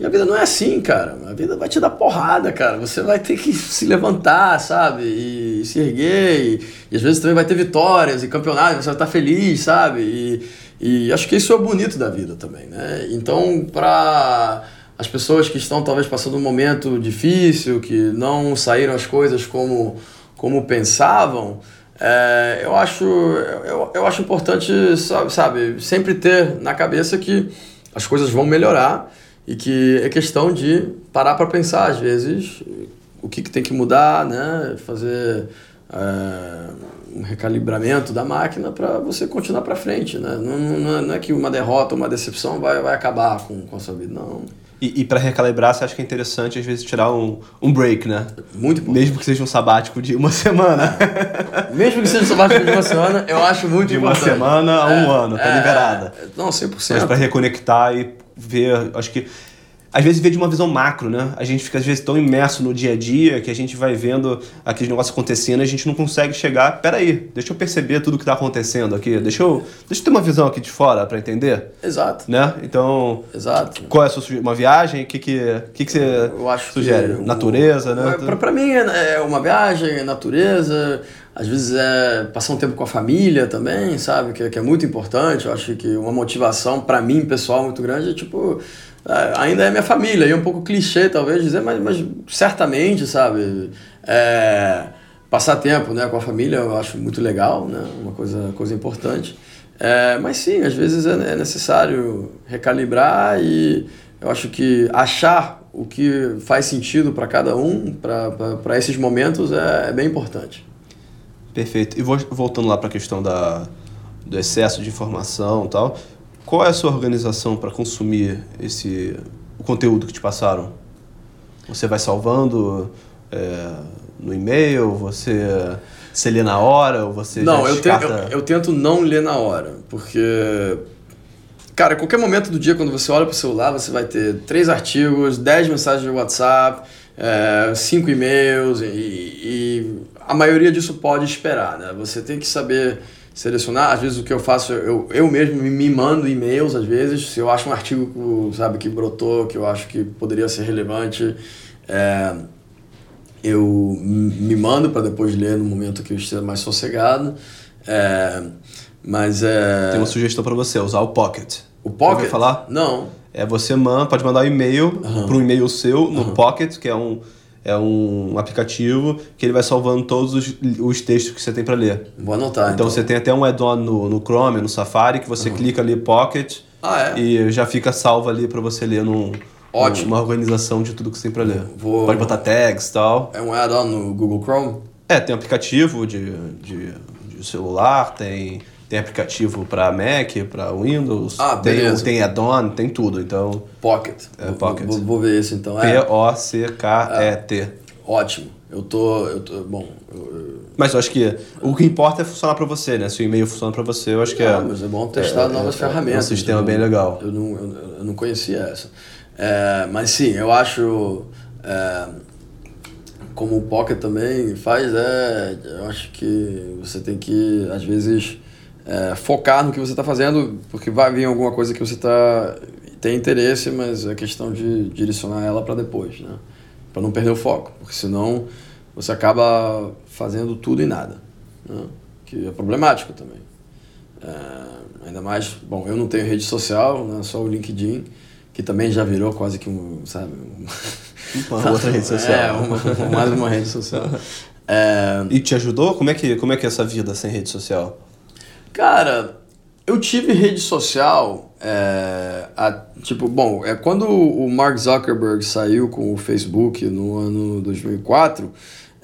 E a vida não é assim, cara. A vida vai te dar porrada, cara. Você vai ter que se levantar, sabe? E se erguer. E, e às vezes também vai ter vitórias e campeonatos, você vai estar feliz, sabe? E, e acho que isso é bonito da vida também, né? Então, para as pessoas que estão talvez passando um momento difícil, que não saíram as coisas como, como pensavam, é, eu, acho, eu, eu acho importante, sabe, sabe, sempre ter na cabeça que as coisas vão melhorar e que é questão de parar para pensar, às vezes, o que, que tem que mudar, né? fazer é, um recalibramento da máquina para você continuar para frente. Né? Não, não, não, é que uma derrota, uma decepção vai, vai acabar com, com a sua vida, não. E, e para recalibrar, você acha que é interessante, às vezes, tirar um, um break, né? Muito bom. Mesmo que seja um sabático de uma (laughs) semana. Mesmo que seja um sabático de uma semana, eu acho muito de importante. De uma semana a um é, ano, tá é, liberada. Não, 100%. Mas para reconectar e ver, acho que às vezes vê de uma visão macro, né? A gente fica às vezes tão imerso no dia a dia que a gente vai vendo aqueles negócios acontecendo e a gente não consegue chegar. Peraí, deixa eu perceber tudo que está acontecendo aqui. Deixa eu, deixa eu ter uma visão aqui de fora para entender. Exato. Né? Então. Exato. Qual é a sua uma viagem? O que, que, que, que você sugere? Que natureza, né? Para mim é, é uma viagem, é natureza. Às vezes é passar um tempo com a família também, sabe? Que, que é muito importante. Eu acho que uma motivação para mim pessoal muito grande é tipo é, ainda é minha família, e é um pouco clichê talvez dizer, mas, mas certamente, sabe? É, passar tempo né, com a família eu acho muito legal, né? Uma coisa, coisa importante. É, mas sim, às vezes é, é necessário recalibrar e eu acho que achar o que faz sentido para cada um, para esses momentos, é, é, bem importante. Perfeito. E voltando lá para a questão da, do excesso de informação e tal, qual é a sua organização para consumir esse o conteúdo que te passaram? Você vai salvando é, no e-mail? Você, você lê na hora? Ou você não, eu, descarta... te, eu, eu, tento não ler na hora, porque... Cara, qualquer momento do dia, quando você olha para o celular, você vai ter três artigos, dez mensagens de WhatsApp, é, cinco e-mails, e, e a maioria disso pode esperar, né? Você tem que saber selecionar. Às vezes o que eu faço, eu, eu mesmo me mando e-mails, às vezes, se eu acho um artigo sabe, que brotou, que eu acho que poderia ser relevante. É, eu me mando para depois ler no momento que eu esteja mais sossegado. É, mas é. Tem uma sugestão para você, usar o Pocket. O Pocket? Falar? Não. É você manda, pode mandar um e-mail Aham. para um e-mail seu no Aham. Pocket, que é um, é um aplicativo que ele vai salvando todos os, os textos que você tem para ler. Vou anotar. Então, você tem até um add-on no, no Chrome, no Safari, que você clica ali Pocket Ah, é? e já fica salvo ali para você ler num, Ótimo. uma organização de tudo que você tem para ler. Vou- Pode botar tags e tal. É um add-on no Google Chrome? É, tem aplicativo de, de, de celular, tem, tem aplicativo para Mac, para Windows, Ah, tem, tem add-on, tem tudo. Então, Pocket. É, Vou- Pocket. Vou, vou ver esse então. É, P-O-C-K-E-T. ótimo. Eu tô. Eu tô bom. eu- Mas eu acho que o que importa é funcionar para você, né? Se o e-mail funciona para você, eu acho que é. Ah, mas é bom testar é- novas é- ferramentas. É um sistema Eu- bem legal. Eu não, eu, eu não conhecia essa. É, mas sim, eu acho. é, como o Pocket também faz, é, eu acho que você tem que, às vezes, é, focar no que você está fazendo, porque vai vir alguma coisa que você tá, tem interesse, mas é questão de direcionar ela para depois, né? Para não perder o foco, porque senão você acaba fazendo tudo e nada, né? que é problemático também. É, ainda mais, bom, eu não tenho rede social, né, só o LinkedIn, que também já virou quase que um, sabe, um... Uma outra rede social. (laughs) É, uma, mais uma rede social. (laughs) É, E te ajudou? Como é, que, como é que é essa vida sem rede social? Cara, eu tive rede social, é, a- tipo, bom, é quando o Mark Zuckerberg saiu com o Facebook no ano 2004,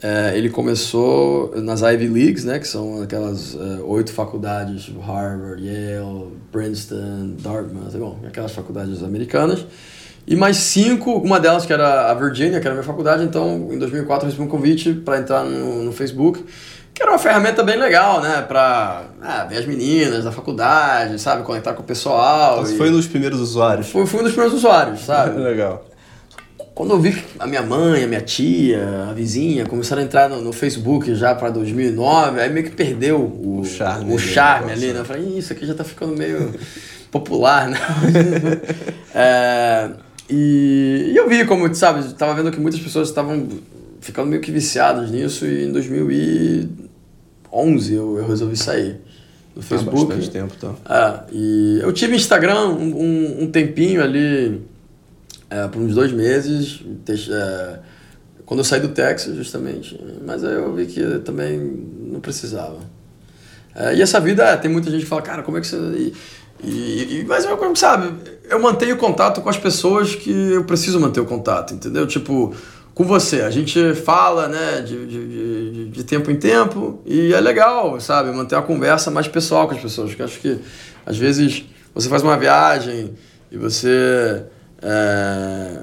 é, ele começou nas Ivy Leagues, né, que são aquelas é, oito faculdades, tipo Harvard, Yale, Princeton, Dartmouth, bom, aquelas faculdades americanas. E mais cinco, uma delas que era a Virginia, que era a minha faculdade, então em 2004 eu recebi um convite para entrar no, no Facebook, que era uma ferramenta bem legal, né, para ah, ver as meninas da faculdade, sabe, conectar com o pessoal. Você e- foi um dos primeiros usuários. fui, fui um dos primeiros usuários, sabe? (laughs) Legal. Quando eu vi que a minha mãe, a minha tia, a vizinha começaram a entrar no, no Facebook já para 2009, aí meio que perdeu o, O charme o ali, charme ali, né? Eu falei, "Ih, isso aqui já tá ficando meio (laughs) popular, né? (laughs) É, e, e eu vi como, sabe, tava vendo que muitas pessoas estavam ficando meio que viciadas nisso e em 2011 eu, eu resolvi sair do Há Facebook. bastante tempo, então. É, e eu tive Instagram um, um, um tempinho ali, é, por uns dois meses, é, quando eu saí do Texas, justamente. Mas aí eu vi que eu também não precisava. É, e essa vida, é, tem muita gente que fala, cara, como é que você... E, e- e- mas eu, como sabe, eu mantenho contato com as pessoas que eu preciso manter o contato, entendeu? Tipo, com você, a gente fala, né, de, de, de, de tempo em tempo e é legal, sabe, manter uma conversa mais pessoal com as pessoas, porque acho que às vezes você faz uma viagem e você é,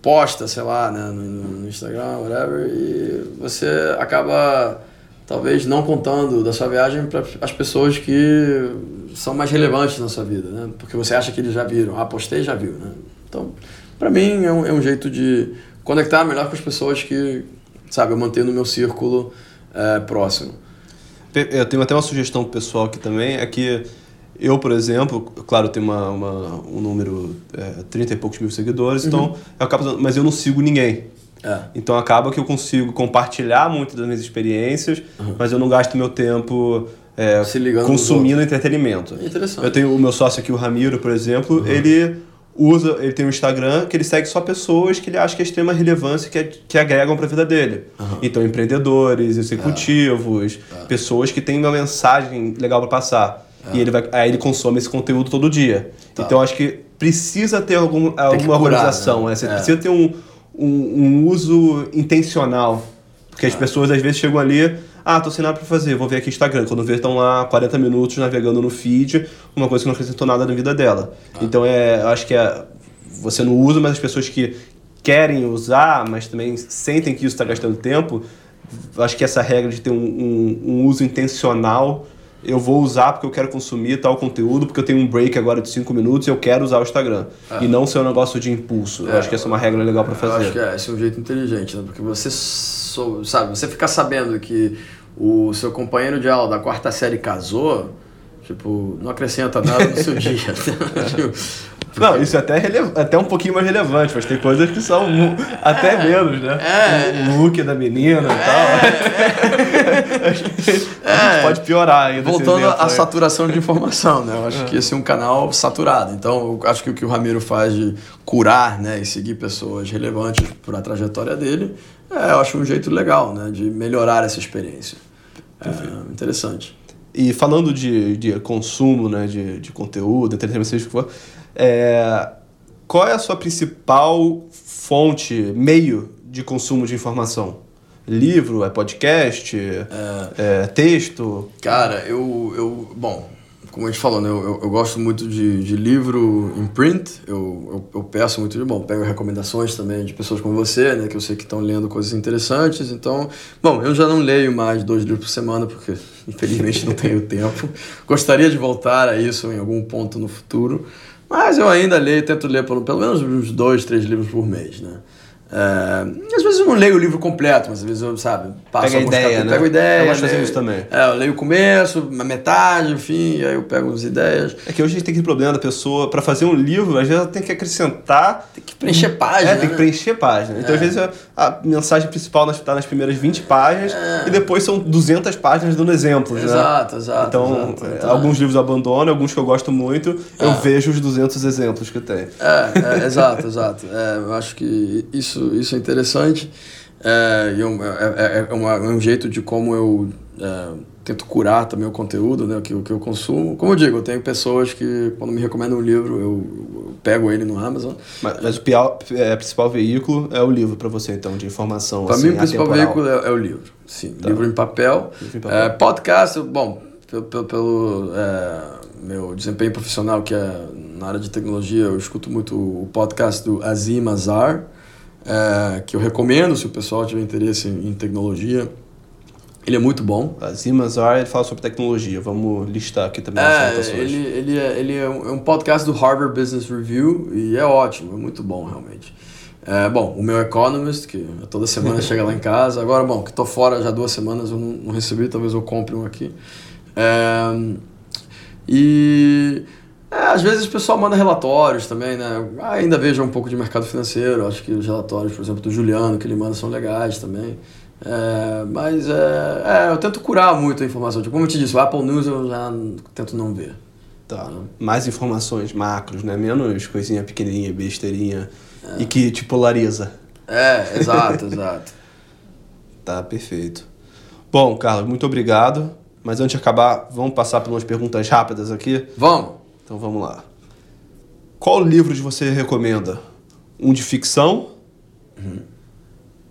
posta, sei lá, né, no, no Instagram, whatever, e você acaba talvez não contando da sua viagem para as pessoas que são mais relevantes na sua vida, né? Porque você acha que eles já viram, ah, postei já viu, né? Então, para mim é um, é um jeito de conectar melhor com as pessoas que, sabe, eu mantenho no meu círculo é, próximo. Eu tenho até uma sugestão pessoal aqui também, é que eu, por exemplo, claro, tenho uma, uma- um número, é, 30 e poucos mil seguidores, então eu acabo, mas eu não sigo ninguém. É. Então acaba que eu consigo compartilhar muito das minhas experiências, mas eu não gasto meu tempo é, consumindo entretenimento. É interessante. Eu tenho o meu sócio aqui, o Ramiro, por exemplo, ele usa, ele tem um Instagram que ele segue só pessoas que ele acha que é extrema relevância que, que agregam para a vida dele. Então empreendedores, executivos, pessoas que têm uma mensagem legal para passar. E ele vai, aí ele consome esse conteúdo todo dia. Então acho que precisa ter algum, alguma curar, organização, né? né? Você É. precisa ter um, um, um uso intencional. Porque as pessoas às vezes chegam ali, ah, tô sem nada pra fazer, vou ver aqui Instagram. Quando vê, estão lá 40 minutos navegando no feed, uma coisa que não acrescentou nada na vida dela. Então é, eu acho que é, você não usa, mas as pessoas que querem usar, mas também sentem que isso está gastando tempo, acho que essa regra de ter um, um- um uso intencional, eu vou usar porque eu quero consumir tal conteúdo, porque eu tenho um break agora de 5 minutos e eu quero usar o Instagram. E não ser um negócio de impulso. eu acho que essa é uma regra legal para Eu acho que fazer. é, esse é um jeito inteligente, né? Porque você, sou, sabe, você ficar sabendo que o seu companheiro de aula da quarta série casou, tipo, não acrescenta nada no seu (laughs) dia. (laughs) Não, isso é até, rele... até um pouquinho mais relevante, mas tem coisas que são até é, menos, né? É, o look da menina e é, (laughs) tal. É, a gente é. pode piorar ainda. Voltando à saturação de informação, né? Eu acho é. que esse é um canal saturado. Então, eu acho que o que o Ramiro faz de curar né, e seguir pessoas relevantes por a trajetória dele, é, eu acho um jeito legal né, de melhorar essa experiência. É interessante. E falando de, de consumo, né, de, de conteúdo, entretenimento, seja o que for, é, qual é a sua principal fonte, meio de consumo de informação? Livro, é podcast, é, é texto? Cara, eu, eu. Bom, como a gente falou, né, eu, eu, gosto muito de, de livro em print, eu, eu, eu, peço muito de bom, pego recomendações também de pessoas como você, né, que eu sei que estão lendo coisas interessantes, então, bom, eu já não leio mais dois livros por semana, porque (laughs) infelizmente não tenho tempo, gostaria de voltar a isso em algum ponto no futuro, mas eu ainda leio, tento ler pelo, pelo menos uns dois, três livros por mês, né. É, às vezes eu não leio o livro completo, mas às vezes eu, sabe, passo Pega a ideia, né? Pego ideia. Eu gosto de fazer isso também. É, eu leio o começo, a metade, enfim, aí eu pego as ideias. É que hoje a gente tem aquele problema da pessoa, para fazer um livro, às vezes ela tem que acrescentar. Tem que preencher página. É, tem que preencher página. Então, é. às vezes, a mensagem principal está nas primeiras 20 páginas é. e depois são 200 páginas dando exemplos, exato, né? Exato. Então, exato, então, alguns livros eu abandono, alguns que eu gosto muito, eu é. vejo os 200 exemplos que tem. É, é exato, exato. Eu acho que isso, isso é interessante interessante. É, é, é, uma, é, um jeito de como eu é, tento curar também o conteúdo, né, que, que eu consumo. Como eu digo, eu tenho pessoas que, quando me recomendam um livro, eu, eu pego ele no Amazon. Mas, mas o pior, é, principal veículo é o livro para você, então, de informação Para assim, mim, o principal veículo é, é, o livro. Sim, tá. livro em papel. Livro em papel. É, podcast, bom, pelo, pelo, pelo meu desempenho profissional, que é na área de tecnologia, eu escuto muito o podcast do Azim Azar é, que eu recomendo se o pessoal tiver interesse em, em tecnologia. Ele é muito bom. A Zimazar, ele fala sobre tecnologia. Vamos listar aqui também é, as anotações. Ele, ele, é, ele é um, é um podcast do Harvard Business Review e é ótimo, é muito bom realmente. É, bom, o meu Economist, que toda semana chega lá em casa. Agora, bom, que estou fora já duas semanas, eu não, não, recebi, talvez eu compre um aqui. É, e é, às vezes o pessoal manda relatórios também, né? Ainda vejo um pouco de mercado financeiro, acho que os relatórios, por exemplo, do Juliano, que ele manda, são legais também. É, mas é, é, eu tento curar muito a informação. Tipo, como eu te disse, o Apple News eu já tento não ver. Tá. Mais informações macros, né? Menos coisinha pequenininha, besteirinha é. e que te polariza. É, exato, exato. (laughs) Tá, perfeito. Bom, Carlos, muito obrigado. Mas antes de acabar, vamos passar por umas perguntas rápidas aqui? Vamos! Então vamos lá. Qual livro você recomenda? Um de ficção? Uhum.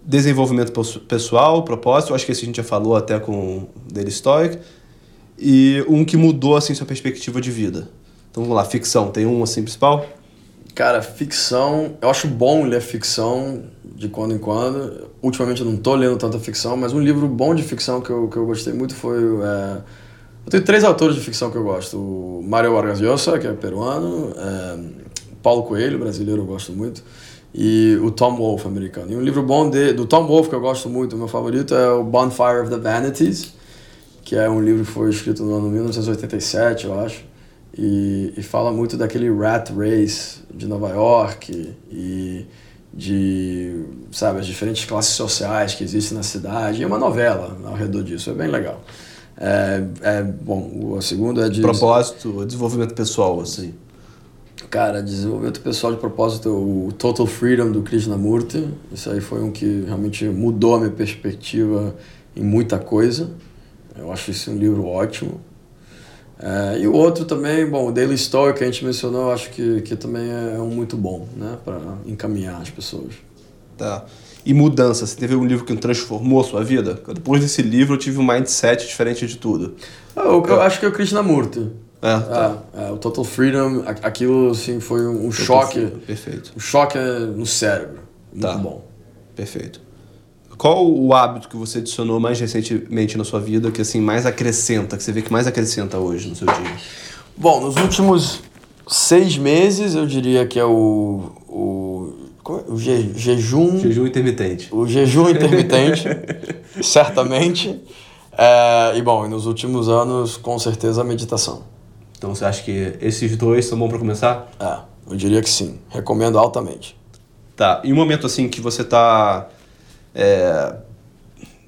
Desenvolvimento pessoal, propósito, acho que esse a gente já falou até com o Daily Stoic. E um que mudou assim sua perspectiva de vida. Então vamos lá, ficção, tem um assim principal? Cara, ficção, eu acho bom ler ficção de quando em quando. Ultimamente eu não tô lendo tanta ficção, mas um livro bom de ficção que eu, que eu gostei muito foi é, eu tenho três autores de ficção que eu gosto. O Mário Vargas Llosa, que é peruano, é, Paulo Coelho, brasileiro, eu gosto muito, e o Tom Wolfe, americano. E um livro bom de, do Tom Wolfe que eu gosto muito, meu favorito, é o Bonfire of the Vanities, que é um livro que foi escrito no ano 1987, eu acho, e, e fala muito daquele rat race de Nova York e de, sabe, as diferentes classes sociais que existem na cidade. E é uma novela ao redor disso, é bem legal. É, é, bom, a segunda é de... Propósito, desenvolvimento pessoal, assim. Cara, desenvolvimento pessoal de propósito, o Total Freedom do Krishnamurti. Isso aí foi um que realmente mudou a minha perspectiva em muita coisa. Eu acho esse um livro ótimo. É, e o outro também, bom, o Daily Story que a gente mencionou, eu acho que, que também é um muito bom, né, para encaminhar as pessoas. Tá e mudança? Você teve um livro que transformou a sua vida? Depois desse livro eu tive um mindset diferente de tudo. Ah, eu, eu acho que é o Krishnamurti. É, tá. é, é, o Total Freedom, aquilo assim foi um, choque. Freedom, perfeito. Um choque no cérebro. Muito tá. bom. Perfeito. Qual o hábito que você adicionou mais recentemente na sua vida que assim mais acrescenta, que você vê que mais acrescenta hoje no seu dia? Bom, nos últimos seis meses eu diria que é o, o o je, jejum. Jejum intermitente. O jejum intermitente, (laughs) certamente. É, e bom, nos últimos anos, com certeza, a meditação. Então você acha que esses dois são bons para começar? É. Eu diria que sim. Recomendo altamente. Tá. E um momento assim que você tá. É,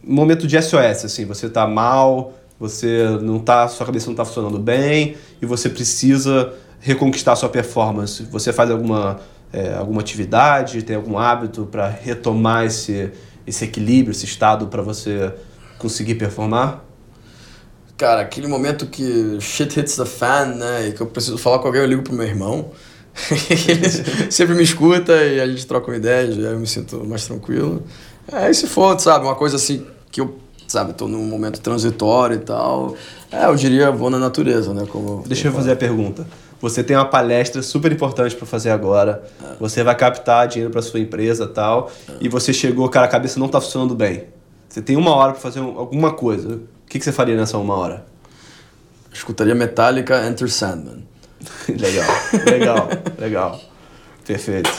um momento de SOS, assim, você tá mal, você não tá. Sua cabeça não tá funcionando bem e você precisa reconquistar sua performance. Você faz alguma, é, alguma atividade, tem algum hábito para retomar esse, esse equilíbrio, esse estado para você conseguir performar? Cara, aquele momento que shit hits the fan, né? E que eu preciso falar com alguém, eu ligo pro meu irmão. (laughs) ele sempre me escuta e a gente troca uma ideia, aí eu me sinto mais tranquilo. É, e se for, sabe, uma coisa assim que eu, sabe, tô num momento transitório e tal, é, eu diria vou na natureza, né? Como Deixa eu fazer a pergunta. Você tem uma palestra super importante para fazer agora. Você vai captar dinheiro para sua empresa tal. E você chegou, cara, a cabeça não tá funcionando bem. Você tem uma hora para fazer alguma coisa. O que, que você faria nessa uma hora? Escutaria Metallica Enter Sandman. (laughs) legal, legal, legal. Perfeito.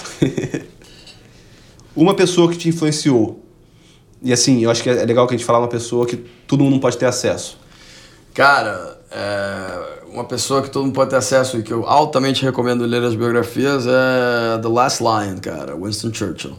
(laughs) uma pessoa que te influenciou. E assim, eu acho que é legal que a gente falar uma pessoa que todo mundo pode ter acesso. Cara, é, uma pessoa que todo mundo pode ter acesso e que eu altamente recomendo ler as biografias é The Last Lion, cara, Winston Churchill.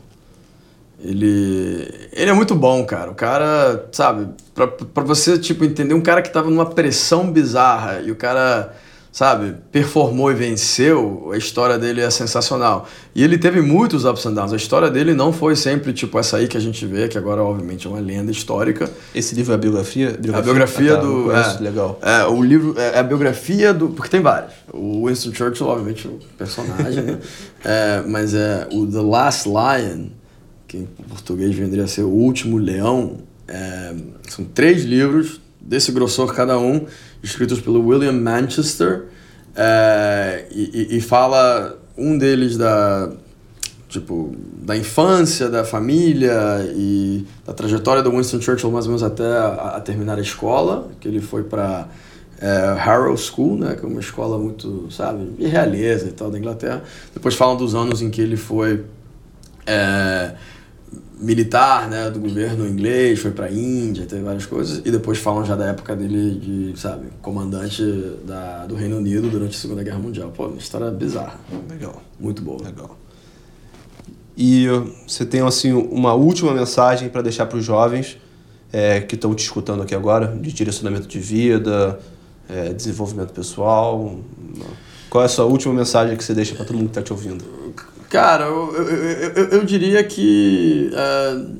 Ele, ele é muito bom, cara. O cara, sabe, pra, você, tipo, entender um cara que tava numa pressão bizarra e o cara, sabe, performou e venceu, a história dele é sensacional. E ele teve muitos ups and downs. A história dele não foi sempre, tipo, essa aí que a gente vê, que agora, obviamente, é uma lenda histórica. Esse livro é a biografia? biografia? A biografia ah, tá, do... É, legal. É, o livro é, é a biografia do... Porque tem vários. O Winston Churchill, obviamente, o personagem, né? (laughs) É, mas é o The Last Lion que em português vendria a ser O Último Leão. É, são três livros, desse grossor cada um, escritos pelo William Manchester, é, e, e, fala um deles da tipo da infância, da família e da trajetória do Winston Churchill mais ou menos até a, a terminar a escola, que ele foi para é, Harrow School, né, que é uma escola muito, sabe, de realeza e tal da Inglaterra. Depois falam dos anos em que ele foi é, militar, né, do governo inglês, foi para Índia, teve várias coisas, e depois falam já da época dele de, sabe, comandante da, do Reino Unido durante a Segunda Guerra Mundial. Pô, uma história bizarra. Legal. Muito boa. Legal. E você tem, assim, uma última mensagem para deixar para os jovens é, que estão te escutando aqui agora, de direcionamento de vida, é, desenvolvimento pessoal. Qual é a sua última mensagem que você deixa para todo mundo que está te ouvindo? Cara, eu, eu, eu, eu diria que uh,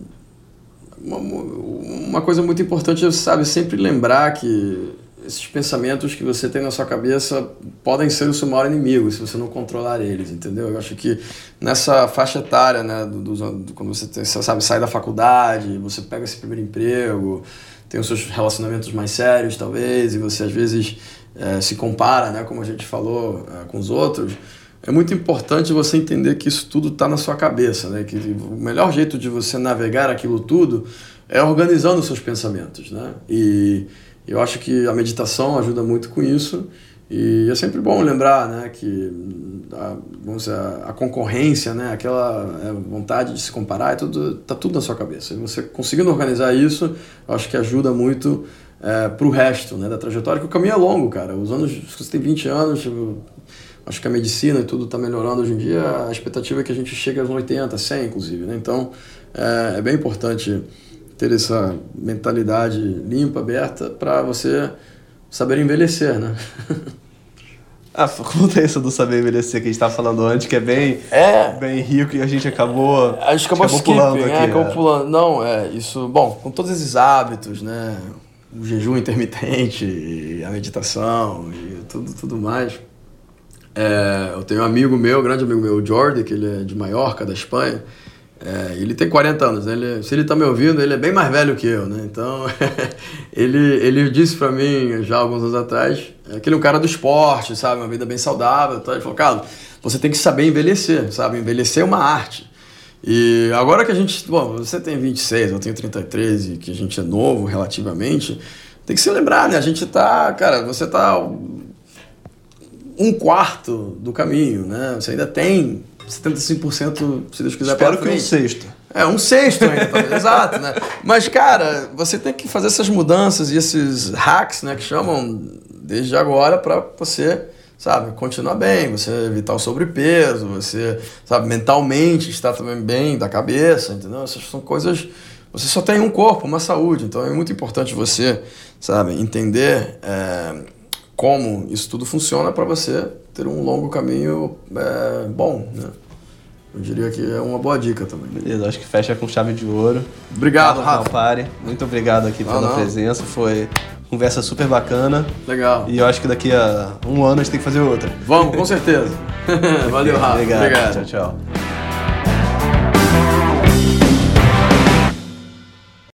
uma, uma coisa muito importante é, sabe, sempre lembrar que esses pensamentos que você tem na sua cabeça podem ser o seu maior inimigo se você não controlar eles, entendeu? Eu acho que nessa faixa etária, né, do, do, do quando você, tem, você sabe, sai da faculdade, você pega esse primeiro emprego, tem os seus relacionamentos mais sérios, talvez, e você às vezes é, se compara, né, como a gente falou, é, com os outros é muito importante você entender que isso tudo está na sua cabeça, né? Que o melhor jeito de você navegar aquilo tudo é organizando seus pensamentos, né? E eu acho que a meditação ajuda muito com isso. E é sempre bom lembrar, né, que a, vamos dizer, a concorrência, né, aquela é, vontade de se comparar, é tudo, tá tudo na sua cabeça. E você conseguindo organizar isso, eu acho que ajuda muito é, para o resto, né, da trajetória, que o caminho é longo, cara. Os anos, você tem 20 anos, tipo, acho que a medicina e tudo está melhorando hoje em dia, a expectativa é que a gente chegue aos 80, 100 inclusive, né? Então, é, é bem importante ter essa mentalidade limpa, aberta, para você saber envelhecer, né? (laughs) Ah, conta isso do saber envelhecer que a gente estava falando antes, que é bem, é, bem rico e a gente acabou, a gente acabou, acabou pulando aqui. É, acabou é. pulando. Não, é, isso, bom, com todos esses hábitos, né, o jejum intermitente, a meditação e tudo, tudo mais, é, eu tenho um amigo meu, grande amigo meu, o Jordi, que ele é de Maiorca, da Espanha. É, ele tem 40 anos, né? ele, se ele está me ouvindo, ele é bem mais velho que eu, né? Então, (laughs) ele, ele disse para mim, já alguns anos atrás, é, que ele é um cara do esporte, sabe? Uma vida bem saudável. Então, ele falou, Carlos, você tem que saber envelhecer, sabe? Envelhecer é uma arte. E agora que a gente, bom, você tem 26, eu tenho 33 e que a gente é novo relativamente, tem que se lembrar, né? A gente tá, cara, você tá um quarto do caminho, né? Você ainda tem 75%, se Deus quiser, Espero que um sexto. É, um sexto ainda, talvez, (laughs) exato, né? Mas, cara, você tem que fazer essas mudanças e esses hacks, né, que chamam desde agora para você sabe, continuar bem, você evitar o sobrepeso, você, sabe, mentalmente estar também bem da cabeça, entendeu? Essas são coisas. Você só tem um corpo, uma saúde, então é muito importante você, sabe, entender é, como isso tudo funciona para você ter um longo caminho é, bom, né? Eu diria que é uma boa dica também. Beleza, acho que fecha com chave de ouro. Obrigado, Rafa. Pare. Muito obrigado aqui pela presença. Foi conversa super bacana. Legal. E eu acho que daqui a um ano a gente tem que fazer outra. Vamos, com certeza. (laughs) Valeu, Rafa. Obrigado. Obrigado. Tchau, tchau.